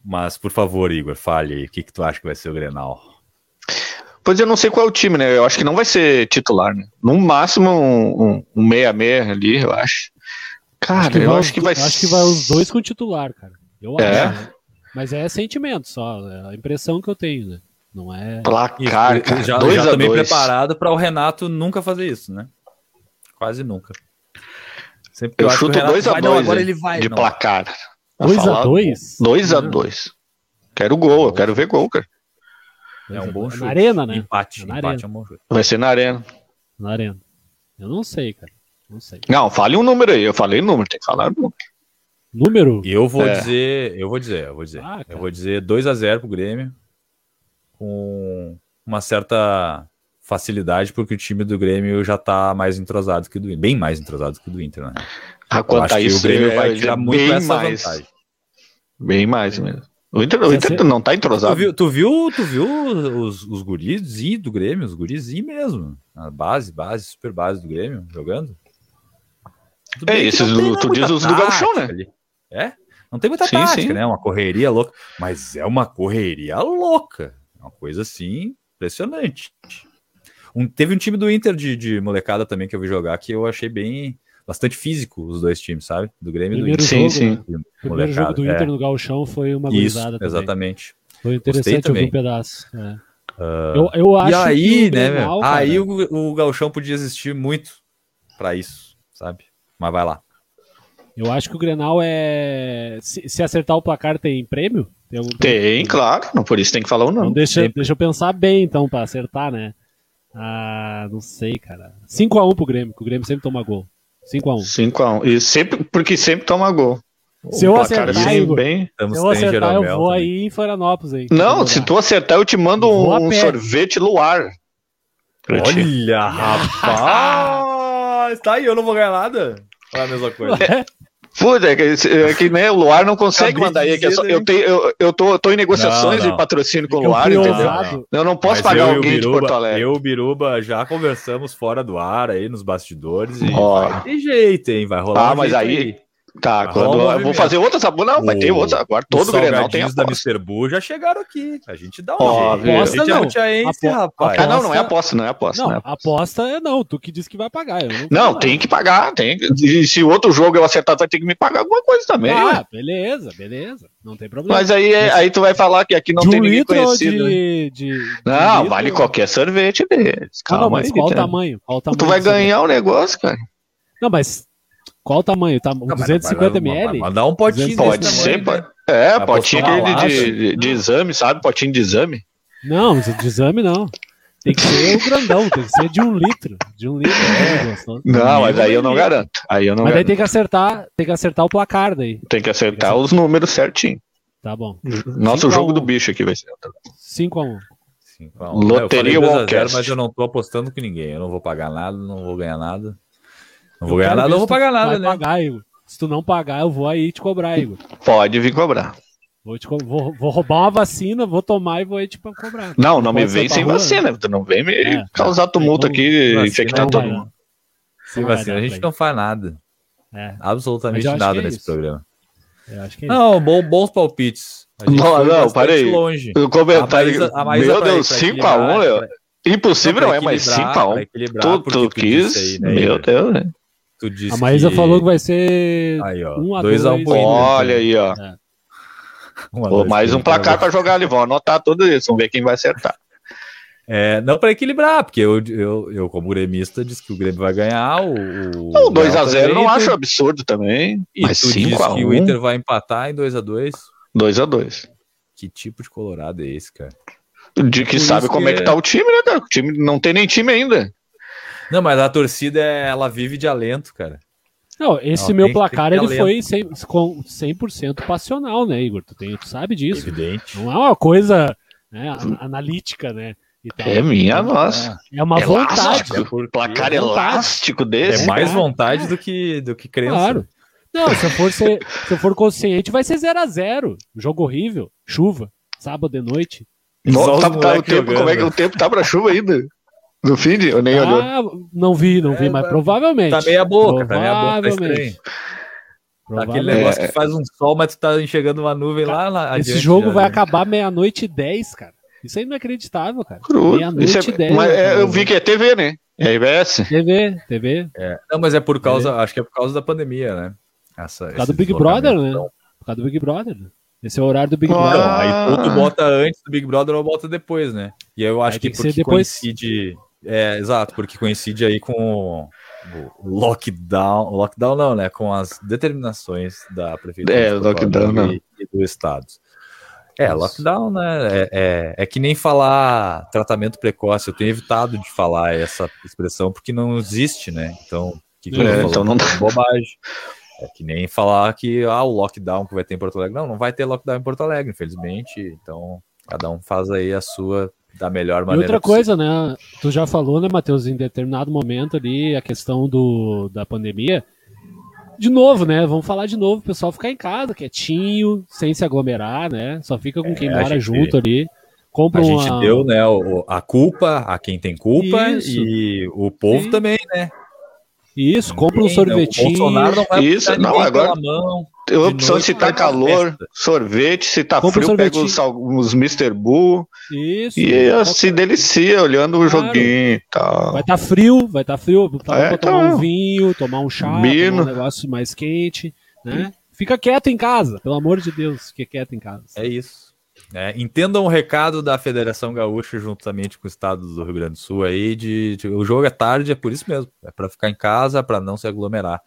Mas, por favor, Igor, fale aí. O que, que tu acha que vai ser o Grenal? Pois eu não sei qual é o time, né? Eu acho que não vai ser titular, né? No máximo um 6 um, um meia, meia ali, eu acho. Cara, que eu vai acho que vai acho que vai os dois com titular, cara. Eu É? acho. né? Mas é sentimento só, é a impressão que eu tenho, né? Não é. Placar, Isso, cara. já, 2 já a também 2 preparado para o Renato nunca fazer isso, né? Quase nunca. Sempre Eu acho que o chuto Renato 2 a vai, não, 2 agora hein, ele vai. de não. placar. 2 a 2 2 a 2 Quero gol, eu quero ver gol, cara. É um bom chute. Na arena, né? Empate, É na empate arena. é um bom chute. Vai ser na arena. Na arena. Eu não sei, cara. Não sei. Não, fale um número aí. Eu falei número, tem que falar número. Número? E eu vou É. dizer, eu vou dizer, eu vou dizer. Ah, eu vou dizer 2 a 0 pro Grêmio com uma certa facilidade porque o time do Grêmio já tá mais entrosado que o do Inter, bem mais entrosado que o do Inter, né? Ah, quanto a que isso, o Grêmio é- vai é tirar muito bem essa mais, vantagem. Bem mais mesmo. O Inter, o Quer Inter não tá Tu entrosado. viu, tu viu, tu viu os, os guris do Grêmio, os guris mesmo. A base, base, super base do Grêmio, jogando. Tudo É, esses do- tu diz os do Gauchão, né? ali. É? Não tem muita Sim, tática, sim. né? Uma correria louca. Mas é uma correria louca. É uma coisa assim, impressionante. Um, teve um time do Inter de, de molecada também que eu vi jogar que eu achei bem. Bastante físico os dois times, sabe? Do Grêmio e do Primeiro Inter. Sim, jogo, sim. né? O primeiro Molecada, jogo do é. Inter no Gauchão foi uma Isso, também. exatamente. Foi interessante ouvir um pedaço. é. Ah, Eu, eu acho e aí, né, Grenal, cara, Aí o, o Galchão podia existir muito pra isso, sabe? Mas vai lá. Eu acho que o Grenal é. Se, se acertar o placar, tem prêmio? Tem, algum? Tem, claro. Não, por isso tem que falar o Então nome. deixa, deixa eu pensar bem, então, pra acertar, né? Ah, não sei, cara. 5x1 pro Grêmio, que o Grêmio sempre toma gol. 5x1. 5x1. E sempre, porque sempre toma gol. Se eu acertar, assim, Igor, bem... Se eu acertar, eu vou também. aí em Florianópolis aí. Não, se tu acertar, eu te mando um, um pé. sorvete luar. Olha, rapaz! (laughs) Tá aí, eu não vou ganhar nada. Olha a mesma coisa. (laughs) Puta, é que, é que né, o Luar não consegue Acabei mandar de aí. que é só- eu, né? tenho, eu, eu tô, tô em negociações Não, não. de patrocínio com o Eu Luar, entendeu? ousado. Eu não posso Mas pagar eu o alguém de Biruba- Porto Alegre. Eu e o Biruba já conversamos fora do ar aí, nos bastidores. E Ó. vai ter jeito, hein? Vai rolar Ah, um mas jeito aí- Tá, quando um eu vou fazer outras. Não, vai ter O- outras. Agora todo Os o Grenal tem salgadinhos da aposta. Mr. Bull já chegaram aqui. A gente dá um jeito. Aposta a gente não. é mutiaense, Apo- rapaz. Ah, não, não é aposta- não é aposta. Não, Não, é aposta. aposta é não. Tu que disse que vai pagar. Eu não, não tem que pagar. Tem. E se o outro jogo eu acertar, tu vai ter que me pagar alguma coisa também. Ah, ué. beleza, beleza. Não tem problema. Mas aí, é- aí tu vai falar que aqui não de tem um ninguém conhecido. né? de, de, de Não, litro? vale qualquer sorvete deles. Ah, Calma não, mas aí. qual o tamanho? Qual o tamanho Tu vai ganhar o negócio, cara. Não, mas qual o tamanho? Tá, Não, mas 250 vai- vai- ml? Mandar um potinho Pode ser. né? pode- É, Vai potinho de, de, de exame, sabe? Potinho de exame. Não, de exame não. Tem que ser o grandão, tem que ser de um litro. De um litro. né, gostoso. Não, mas aí eu não garanto. Aí eu não Mas daí garanto. tem que acertar, tem que acertar o placar daí. Tem que acertar os números certinho. Tá bom. Nosso jogo um. do bicho aqui vai ser. 5x1. Sim, bom. Loteria Eu falei 2 a 0, Wallcast. mas eu não tô apostando com ninguém. Eu não vou pagar nada, não vou ganhar nada. Não vou ganhar nada, não vou pagar nada, né? pagar, Igor. Se tu não pagar, eu vou aí te cobrar, Igor. Pode vir cobrar. Vou, te co- vou, vou roubar uma vacina, vou tomar e vou aí te cobrar. Não, não me Pode ser vem sem rua, vacina. Tu não vem me É. causar tumulto Aí, aqui, infectar não todo mundo. né? Sem Não vacina, a gente não faz nada. É, Absolutamente nada que é nesse isso. programa. eu acho que é isso. Não, bom- bons palpites. A Não, não, parei. longe. O comentário. Maísa- a Maísa Meu Deus, pra 5x1, equilibrar, Léo. pra- Impossível não é, mas equilibrar, 5x1. pra equilibrar, Tu, porque tu tu disse quis. aí, né, Meu? Deus, né? Tu disse A Maísa que- falou que vai ser Aí, ó. 1 a 2 a 1 2. pro Inter. Olha aí, ó. Um a Pô, dois mais um placar pra jogar ali. Vão anotar tudo isso. Vamos ver quem vai acertar. É, não para equilibrar, porque eu, eu, eu, como gremista, disse que o Grêmio vai ganhar. O, o Não, 2x0 Léo não também, acho absurdo também. E Mas tu disse que o 5x1. Inter vai empatar em 2x2. 2x2. Que tipo de colorado é esse, cara? De que Por sabe como que é que é- tá o time, né, cara? O time não tem nem time ainda. Não, mas a torcida, é- ela vive de alento, cara. Não, esse Não, meu placar ele foi 100%, com 100% passional, né, Igor? Tu, tem, tu sabe disso. Evidente. Não é uma coisa né, a- analítica, né? e tal. É minha nossa. É uma vontade. Elástico. É Placar é vontade. elástico É desse. mais cara. vontade do que, do que crença. Claro. Não, se eu for, ser, se eu for consciente, vai ser 0x0. Jogo horrível. Chuva. Sábado de noite. Nossa, tá- tá o tempo, jogando. como é que o tempo tá pra chuva ainda? No fim de. Eu nem olhou. Ah, não vi, não vi, É, mas vai- provavelmente. Tá meia boca, tá meia boca, tá. Tá aquele negócio É. que faz um sol, mas tu tá enxergando uma nuvem lá, lá Esse adiante jogo já, vai né? acabar meia-noite e 10, cara. Isso é inacreditável, cara. Cru. Meia-noite e é- 10. mas é, eu vi que é TV, né? É RBS. TV, TV. É. Não, mas é por causa, acho que é por causa da pandemia, né? Essa, Por causa do Big Brother, né? Por causa do Big Brother. Esse é o horário do Big Ah. Brother. Não, aí ou tu bota antes do Big Brother ou bota depois, né? E eu acho Aí que que porque depois. coincide. É, exato, porque coincide aí com o lockdown. Lockdown não, né? Com as determinações da prefeitura. É, lockdown Alegre e do estado. É, lockdown, né? É, é, é que nem falar tratamento precoce. Eu tenho evitado de falar essa expressão porque não existe, né? Então, que, que É, então não dá. bobagem. É que nem falar que ah, o lockdown que vai ter em Porto Alegre. Não, não vai ter lockdown em Porto Alegre, infelizmente. Então, cada um faz aí a sua da melhor E maneira. outra coisa, né? Tu já falou, né, Matheus, em determinado momento ali, a questão do, da pandemia. De novo, né? Vamos falar de novo, o pessoal ficar em casa, quietinho, sem se aglomerar, né? Só fica com quem É, mora gente- junto ali. Compra A gente uma... deu, né, a culpa a quem tem culpa Isso. e o povo Sim. também, né? Isso, compra um né? sorvetinho. O Bolsonaro não vai Isso, não, agora- mão. Eu De opção noite se tá calor, sorvete, se tá Compra um frio, pega os, alguns Mr. Bull Isso. e eh, se delicia olhando o Claro. joguinho e tal. Vai estar frio, vai estar frio, tá É, pra tomar então. um vinho, tomar um chá, tomar um negócio mais quente, né? Fica quieto em casa, pelo amor de Deus, fica quieto em casa. É isso. É, entendam o recado da Federação Gaúcha juntamente com o estado do Rio Grande do Sul aí de, de- o jogo é tarde, é por isso mesmo, é para ficar em casa, para não se aglomerar.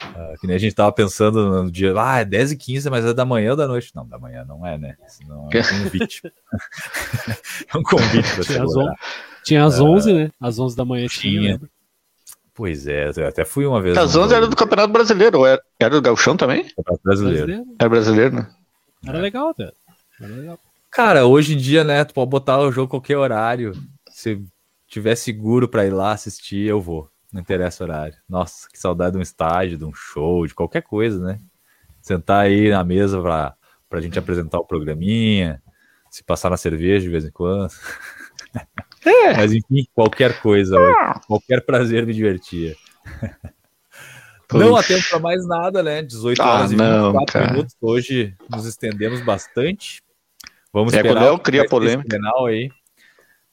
Ah, que nem a gente tava pensando no dia, ah, é 10 e 15, mas é da manhã ou da noite? Não, da manhã não é, né? Senão é um convite. (laughs) é um convite para se Tinha as, on... Tinha às 11, né? Às 11 da manhã tinha. Pois é, até fui uma vez. As num 11 era jogo do Campeonato Brasileiro, ou era, era do Gauchão também? Campeonato brasileiro. Brasileiro. Era brasileiro, né? Era legal até. Era legal. Cara, hoje em dia, né, tu pode botar o jogo qualquer horário. Se tiver seguro pra ir lá assistir, eu vou. Não interessa o horário. Nossa, que saudade de um estádio, de um show, de qualquer coisa, né? Sentar aí na mesa pra, pra gente apresentar o programinha, se passar na cerveja de vez em quando. É. (laughs) Mas enfim, qualquer coisa, qualquer prazer me divertia. Não há tempo para mais nada, né? 18 Ah, horas e não, 24 cara. minutos. Hoje nos estendemos bastante. Vamos É, esperar. quando eu o que cria polêmica. Grenal aí.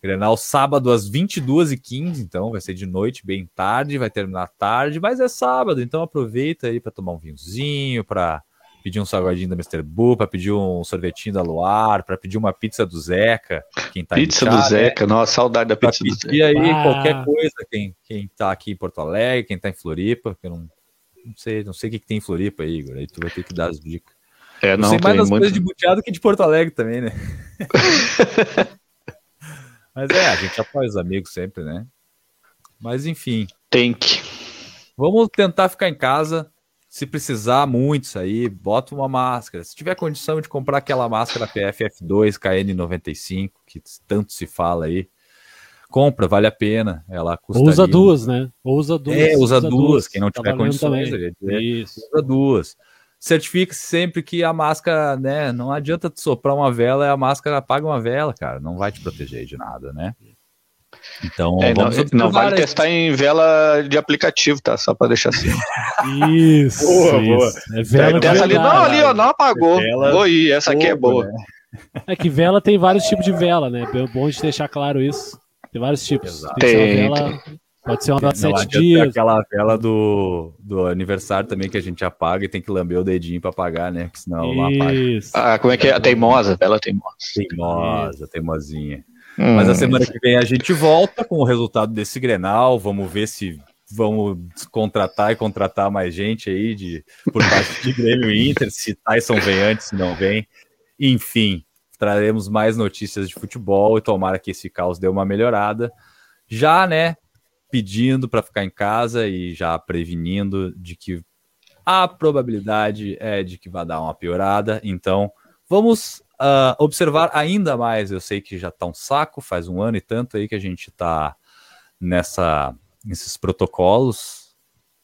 Grenal sábado às 22h15, então vai ser de noite, bem tarde, vai terminar tarde, mas é sábado, então aproveita aí para tomar um vinhozinho, para pedir um salgadinho da Mr. Bull, para pedir um sorvetinho da Luar, para pedir uma pizza do Zeca, quem tá Pizza do né? Zeca, nossa, saudade da Pra pizza do Zeca. pedir aí Ah. qualquer coisa, quem, quem tá aqui em Porto Alegre, quem tá em Floripa, que eu não, não sei, não sei o que, que tem em Floripa aí, Igor. Aí tu vai ter que dar as dicas. É, Eu não, sei mais das muito. coisas de Buteado que de Porto Alegre também, né? (laughs) Mas é, a gente apoia os amigos sempre, né? Mas enfim, Tem que. vamos tentar ficar em casa. Se precisar muito sair, bota uma máscara. Se tiver condição de comprar aquela máscara PFF2 KN95, que tanto se fala aí, compra, vale a pena. Ela custa. Usa duas, né? Ou usa duas. É, usa duas. Quem não Tá tiver condições, eu usa duas. Certifique-se sempre que a máscara, né? Não adianta tu soprar uma vela e a máscara apaga uma vela, cara. Não vai te proteger de nada, né? Então, É, não, vamos não vale testar em vela de aplicativo, tá? Só pra deixar assim. Isso. Boa, boa. isso. É vela de Testa ali, não, ali, ó, não apagou. Vela Vou ir, essa aqui é boa. né? É que vela tem vários tipos de vela, né? É bom de deixar claro isso. Tem vários tipos. Tem Tem, vela. Pode ser uma vela de Não sete adianta dias. aquela vela do, do aniversário também que a gente apaga e tem que lamber o dedinho pra apagar, né? Porque senão ela apaga. Ah, como é que é? A teimosa, vela teimosa. Teimosa, teimosinha. Hum, Mas a semana que vem a gente volta com o resultado desse Grenal. Vamos ver se vamos contratar e contratar mais gente aí de, por parte de Grêmio e Inter, se Tyson vem antes, se não vem. Enfim, traremos mais notícias de futebol e tomara que esse caos dê uma melhorada. Já, né, pedindo para ficar em casa e já prevenindo de que a probabilidade é de que vai dar uma piorada. Então, vamos ah, observar ainda mais. Eu sei que já tá um saco, faz um ano e tanto aí que a gente tá nessa, nesses protocolos,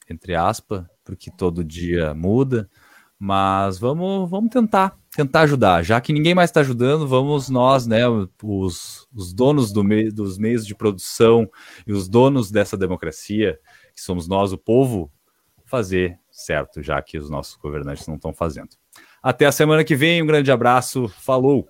entre aspas, porque todo dia muda. Mas vamos, vamos tentar, tentar ajudar. Já que ninguém mais está ajudando, vamos nós, né, os, os donos do mei- dos meios de produção e os donos dessa democracia, que somos nós, o povo, fazer certo, já que os nossos governantes não estão fazendo. Até a semana que vem, um grande abraço, falou!